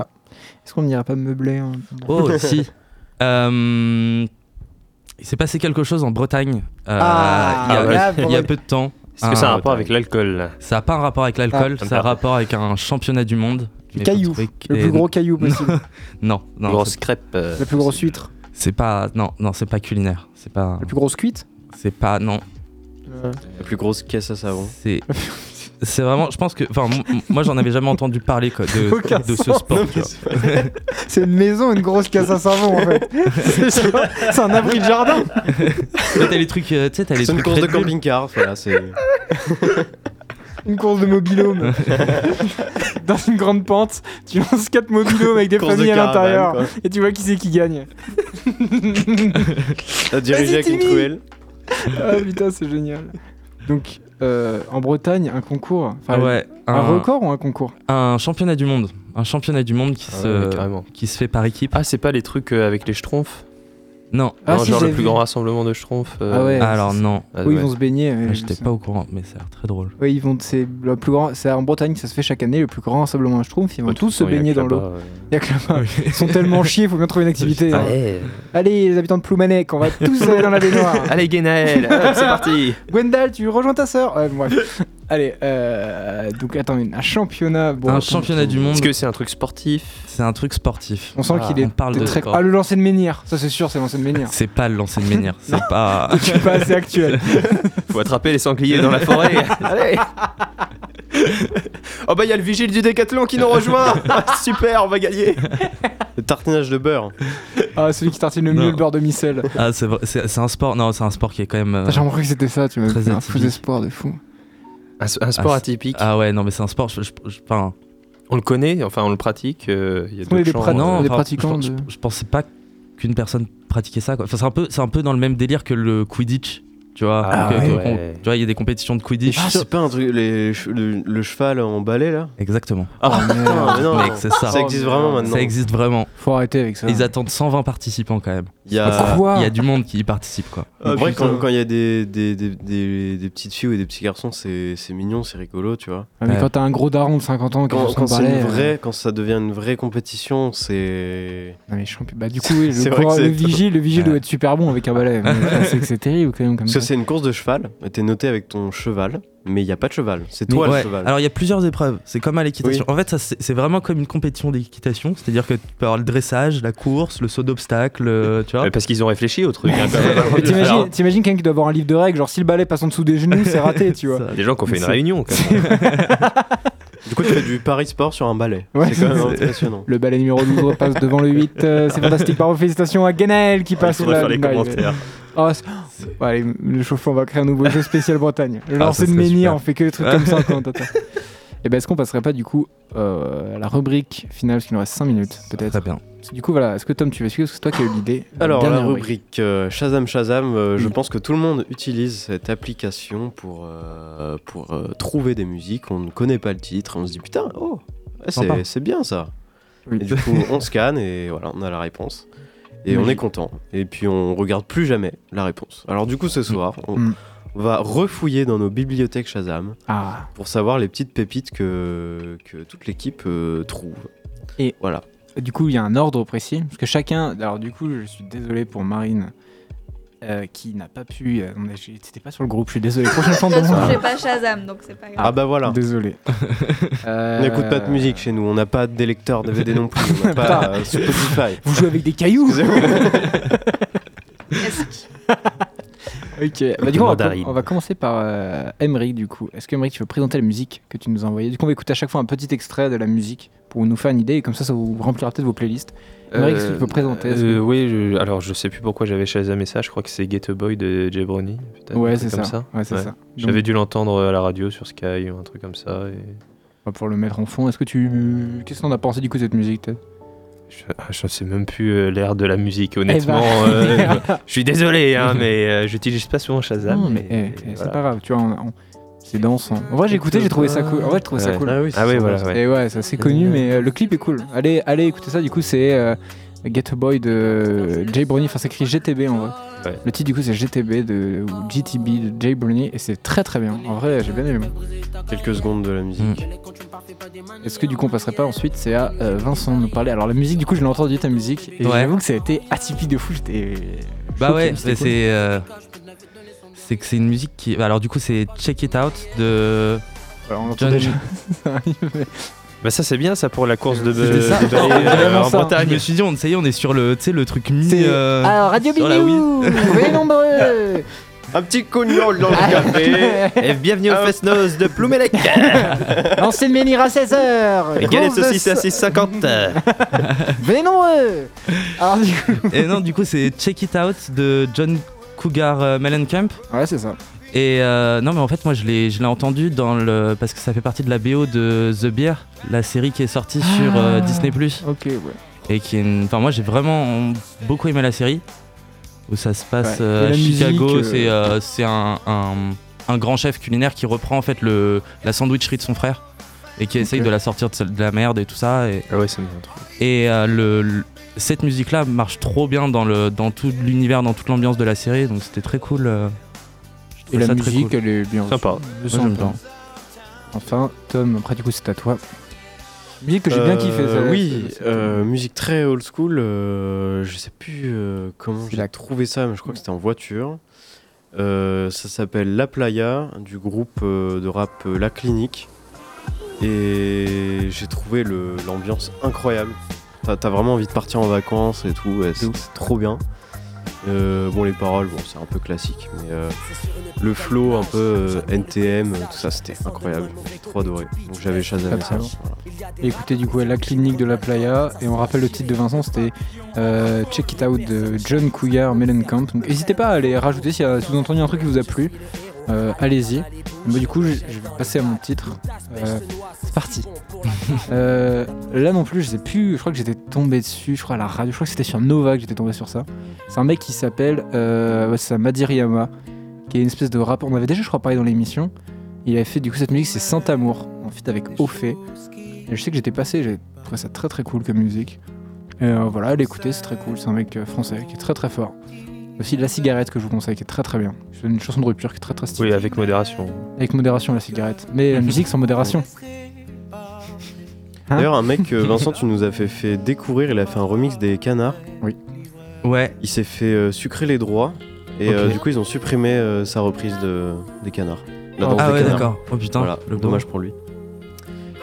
Est-ce qu'on n'ira pas meubler hein Oh, [LAUGHS] si. Euh, il s'est passé quelque chose en Bretagne euh, Ah, il, y a, là, il y a peu de temps. Est-ce que ça a un Ah, rapport avec l'alcool Ça n'a pas un rapport avec l'alcool, Ah, ça a un rapport avec un championnat du monde. Mais caillou. Le plus gros caillou [LAUGHS] possible. Non, non, Grosse crêpe. euh, La plus grosse huître. c'est pas, non, non, c'est pas culinaire. C'est pas, La plus grosse cuite? c'est pas, non. La plus grosse caisse à savon. C'est, [LAUGHS] c'est vraiment, je pense que, enfin, moi j'en avais jamais entendu parler quoi, Aucun de, de ce sport. C'est une maison, une grosse casse à savon, en fait. [LAUGHS] c'est un abri de jardin. T'as les trucs, euh, tu sais, t'as les C'est une course de camping-car, voilà, c'est... [LAUGHS] Une course de mobilhome. [LAUGHS] Dans une grande pente, tu lances 4 mobilhomes avec des Course de familles à l'intérieur. Et tu vois qui c'est qui gagne. T'as dirigé avec une truelle. Ah putain, c'est génial. Donc, euh, en Bretagne, un concours. Enfin, Ouais, un, record ou un concours un championnat du monde, un championnat du monde qui Ah se, ouais, qui se fait par équipe. Ah, c'est pas les trucs euh, avec les schtroumpfs Non, Ah, Non, si, genre le plus vu. grand rassemblement de schtroumpfs. euh, Ah ouais. alors non, ah Oui, ils vont se baigner. ouais, Ah, j'étais pas au courant, mais ça a l'air très drôle. Oui, ils vont. C'est le plus grand. C'est en Bretagne que ça se fait chaque année, le plus grand rassemblement de schtroumpfs. Ils vont Ouais, tous se baigner a que dans l'eau. là-bas, euh. Il y a que là-bas. Ils sont tellement chiés, faut bien trouver une activité. Ah hein. ouais. Allez, les habitants de Ploumanec, on va tous aller dans la baignoire. [LAUGHS] Allez, Guénaël, c'est parti. Gwendal, tu rejoins ta sœur Ouais, bref. Allez, euh, donc attends, un championnat. Bon, un championnat du monde, Est-ce que c'est un truc sportif c'est un truc sportif. On sent Ah, qu'il est on parle de très. Ah, le lancer de menhir, ça c'est sûr, c'est le lancer de menhir. [LAUGHS] C'est pas le lancer de menhir, [LAUGHS] c'est pas. [LAUGHS] Suis pas assez actuel. Faut attraper les sangliers dans la forêt. Allez. Oh bah il y a le vigile du décathlon qui nous rejoint. Ah, Super, on va gagner. Le tartinage de beurre. Ah, celui qui tartine le mieux Non. le beurre de micelle. Ah, c'est vrai- c'est c'est un sport. Non, c'est un sport qui est quand même. euh, J'ai remarqué que c'était ça, tu m'as Très fait un fou d'espoir de fou. Un, un sport Ah, atypique. Ah ouais, non, mais c'est un sport. je- je- je- Enfin, On le connaît, enfin on le pratique. euh, Il y a Oui, d'autres les euh, non, enfin, pratiquants Je, de- je- je pensais pas qu'une personne pratiquait ça. Quoi. Enfin, c'est un peu, c'est un peu dans le même délire que le Quidditch. Tu vois, Ah que- que- ouais. qu'on- tu vois, il y a des compétitions de Quidditch. Ah, c'est pas un truc, les le, le cheval en balai là? Exactement. Ah merde. putain, mais non, Mec, c'est ça. ça existe vraiment maintenant. Ça existe vraiment. Faut arrêter avec ça. Ils attendent 120 participants quand même. Il y a. Quoi Il y a du monde qui y participe quoi. En Ah, vrai, putain. quand quand il y a des, des, des, des- des petites filles ou des petits garçons, c'est c'est mignon, c'est rigolo, tu vois. Ah, mais Ouais. quand t'as un gros daron de 50 ans qui Quand, quand une euh, quand ça devient une vraie compétition, c'est. non, mais champi- Bah, du coup, oui, [LAUGHS] le, vigile, le vigile Ouais. doit être super bon avec un balai. [LAUGHS] C'est terrible quand même comme Parce que ça. c'est une course de cheval, t'es noté avec ton cheval, mais il n'y a pas de cheval. C'est toi Ouais, le cheval. Alors il y a plusieurs épreuves, c'est comme à l'équitation. Oui. En fait, c'est vraiment comme une compétition d'équitation, c'est-à-dire que tu peux avoir le dressage, la course, le saut d'obstacle, euh, [LAUGHS] tu vois. Ouais, Parce qu'ils ont réfléchi au truc. hein. T'imagines quelqu'un qui doit avoir un livre de règles, genre si le balai passe en dessous des genoux, c'est raté, tu vois. Des gens qui ont fait une réunion. Quand même. [LAUGHS] Du coup, tu fais du Paris Sport sur un balai. Ouais, c'est quand même [LAUGHS] impressionnant. Le balai numéro 12 repasse devant le 8. euh, c'est fantastique. Bravo, félicitations à Ganaël qui passe faudrait la faire les commentaires. Oh, Bon, allez, le chauffeur, on va créer un nouveau jeu spécial Bretagne. Le Ah, lancer de menhir, on fait que des trucs comme ça. Et [LAUGHS] ben, est-ce qu'on passerait pas du coup euh, à la rubrique finale, parce qu'il nous reste 5 minutes peut-être Très bien. Du coup, voilà, est-ce que Tom, tu veux suivre Parce que c'est toi qui as eu l'idée. Alors, la Dernière rubrique euh, Shazam Shazam, euh, je pense que tout le monde utilise cette application pour, euh, pour euh, trouver des musiques. On ne connaît pas le titre, on se dit putain, oh, c'est c'est bien ça. Oui. Et du coup, [LAUGHS] on scanne et voilà, on a la réponse. Et on est content. Et puis, on regarde plus jamais la réponse. Alors, du coup, ce soir, on Mm. va refouiller dans nos bibliothèques Shazam Ah, pour savoir les petites pépites que, que toute l'équipe euh, trouve. Et- voilà. du coup, il y a un ordre précis. Parce que chacun. Alors, du coup, je suis désolé pour Marine. Euh, qui n'a pas pu. euh, C'était pas sur le groupe, je suis désolé. Prochaine [LAUGHS] fois, De on j'ai pas Shazam, donc c'est pas grave. Ah, bah voilà. Désolé. [LAUGHS] Euh, On n'écoute pas de musique chez nous, on n'a pas de lecteur DVD non plus, on n'a pas euh, Spotify. Vous jouez avec des cailloux [LAUGHS] Est-ce [LAUGHS] Ok, bah, du coup, on va, on commencer par euh, Emmerich, du coup. Est-ce que Emmerich, tu veux présenter la musique que tu nous as envoyée? Du coup, on va écouter à chaque fois un petit extrait de la musique pour nous faire une idée et comme ça, ça vous remplira peut-être vos playlists. Emmerich, est-ce que tu peux présenter est-ce que- euh, Oui, je- alors je sais plus pourquoi j'avais Shazamé ça, je crois que c'est Get a Boy de Jay Brownie. Ouais, c'est ça. Ouais, Ouais. ça. Donc, J'avais dû l'entendre à la radio sur Sky ou un truc comme ça. Et... on va pouvoir le mettre en fond. Est-ce que tu. Qu'est-ce qu'on a pensé du coup de cette musique peut-être? Je, ah, je sais même plus euh, l'air de la musique, honnêtement. Eh ben, euh, [LAUGHS] je suis désolé, hein, mais euh, j'utilise pas souvent Shazam. Non, mais eh, eh, c'est pas grave, tu vois, on- on- c'est dansant. En vrai, j'ai écouté, j'ai trouvé ça cool. En vrai, j'ai trouvé ça cool. Ah oui, Ah oui, voilà. ouais. Et ouais, c'est assez connu, mais euh, le clip est cool. Allez, allez écouter ça. Du coup, c'est euh, Get a Boy de Jay Brownie. Enfin, c'est écrit GTB en vrai. Ouais. Le titre, du coup, c'est GTB de, ou GTB de Jay Brownie. Et c'est très très bien. En vrai, j'ai bien aimé. Quelques secondes de la musique. Est-ce que du coup, on passerait pas ensuite C'est à euh, Vincent de nous parler. Alors, la musique, du coup, je l'ai entendu ta musique. Et Ouais. j'avoue que ça a été atypique de fou. J'étais. Bah ouais, cool. c'est euh, c'est que c'est une musique qui. bah Alors du coup c'est Check It Out de Voilà, on entend John. déjà. [LAUGHS] Bah ça c'est bien ça pour la course de, ça. de euh, [LAUGHS] vraiment en ça. Je Bretagne. me suis dit on ça y est on est sur le tu sais le truc mi. Euh, Alors, Radio Bignou Venez [LAUGHS] nombreux [LAUGHS] Un petit cognon dans le café. Et bienvenue au Ah. Fest-Noz de Ploumelec Lancez de menhir à 16h Et galets saucisses à 6,50 Venez nombreux Alors, du coup. Et non du coup c'est Check It Out de John Cougar euh, Mellencamp. Ouais, c'est ça. Et euh, non mais en fait moi je l'ai je l'ai entendu dans le parce que ça fait partie de la BO de The Beer, la série qui est sortie sur euh, Ah. Disney Ok, ouais. et qui est une... enfin moi j'ai vraiment beaucoup aimé la série où ça se passe Ouais. euh, à Chicago musique, euh, c'est euh, c'est un, un, un grand chef culinaire qui reprend en fait le la sandwicherie de son frère et qui essaye de la sortir de, la merde et tout ça et, Ah ouais c'est bien trop. et euh, le, le- cette musique là marche trop bien dans le dans tout l'univers dans toute l'ambiance de la série donc c'était très cool euh, Et la ça musique, cool. elle est bien. Sympa. bien. Enfin, Tom, après, du coup, c'est à toi. Musique que j'ai bien Euh, kiffé. ça, oui, euh, musique très old school. euh, je sais plus euh, comment j'ai la- trouvé ça, mais je crois que c'était en voiture. Euh, ça s'appelle La Playa du groupe euh, de rap euh, La Clinique. Et j'ai trouvé l'ambiance incroyable. T'as vraiment envie de partir en vacances et tout, ouais, c'est c'est trop bien. Euh, bon, les paroles, bon, c'est un peu classique, mais euh, le flow un peu euh, NTM, tout ça, c'était incroyable. J'ai trop adoré. Donc j'avais très ça. Écoutez, du coup, la clinique de la playa. Et on rappelle le titre de Vincent, c'était euh, Check It Out de John Cougar Mellencamp. Donc, n'hésitez pas à aller rajouter si, euh, vous entendu un truc qui vous a plu. Euh, Allez-y. Moi, du coup, je, je vais passer à mon titre. Euh, c'est parti. [LAUGHS] Euh, là non plus, je sais plus. Je crois que j'étais tombé dessus. Je crois à la radio. Je crois que c'était sur Nova que j'étais tombé sur ça. C'est un mec qui s'appelle Madiriyama, qui est une espèce de rappeur. On avait déjà, je crois, parlé dans l'émission. Il avait fait du coup cette musique, c'est Saint Amour, en fait avec Ophé. Et je sais que j'étais passé, j'ai trouvé ça très très cool comme musique. Et voilà, l'écouter, c'est très cool. C'est un mec français qui est très très fort. Aussi La Cigarette que je vous conseille, qui est très très bien. C'est une chanson de rupture qui est très très stylée. Oui, avec modération. Avec modération, La Cigarette. Mais la musique sans modération. Hein D'ailleurs, un mec, euh, [LAUGHS] Vincent, tu nous as fait, fait découvrir, il a fait un remix des canards. Ouais, Il s'est fait euh, sucrer les droits. Et euh, du coup, ils ont supprimé euh, sa reprise de, des canards. La Oh. danse ah des ouais, d'accord. Oh putain, Voilà, le dommage pour lui.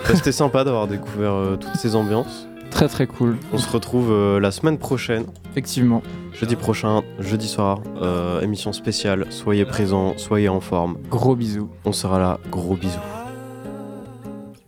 Bah, C'était sympa d'avoir découvert euh, toutes ces ambiances. Très très cool. On se retrouve euh, la semaine prochaine, Effectivement. jeudi prochain, jeudi soir, euh, émission spéciale. Soyez présents, soyez en forme. Gros bisous. On sera là, gros bisous.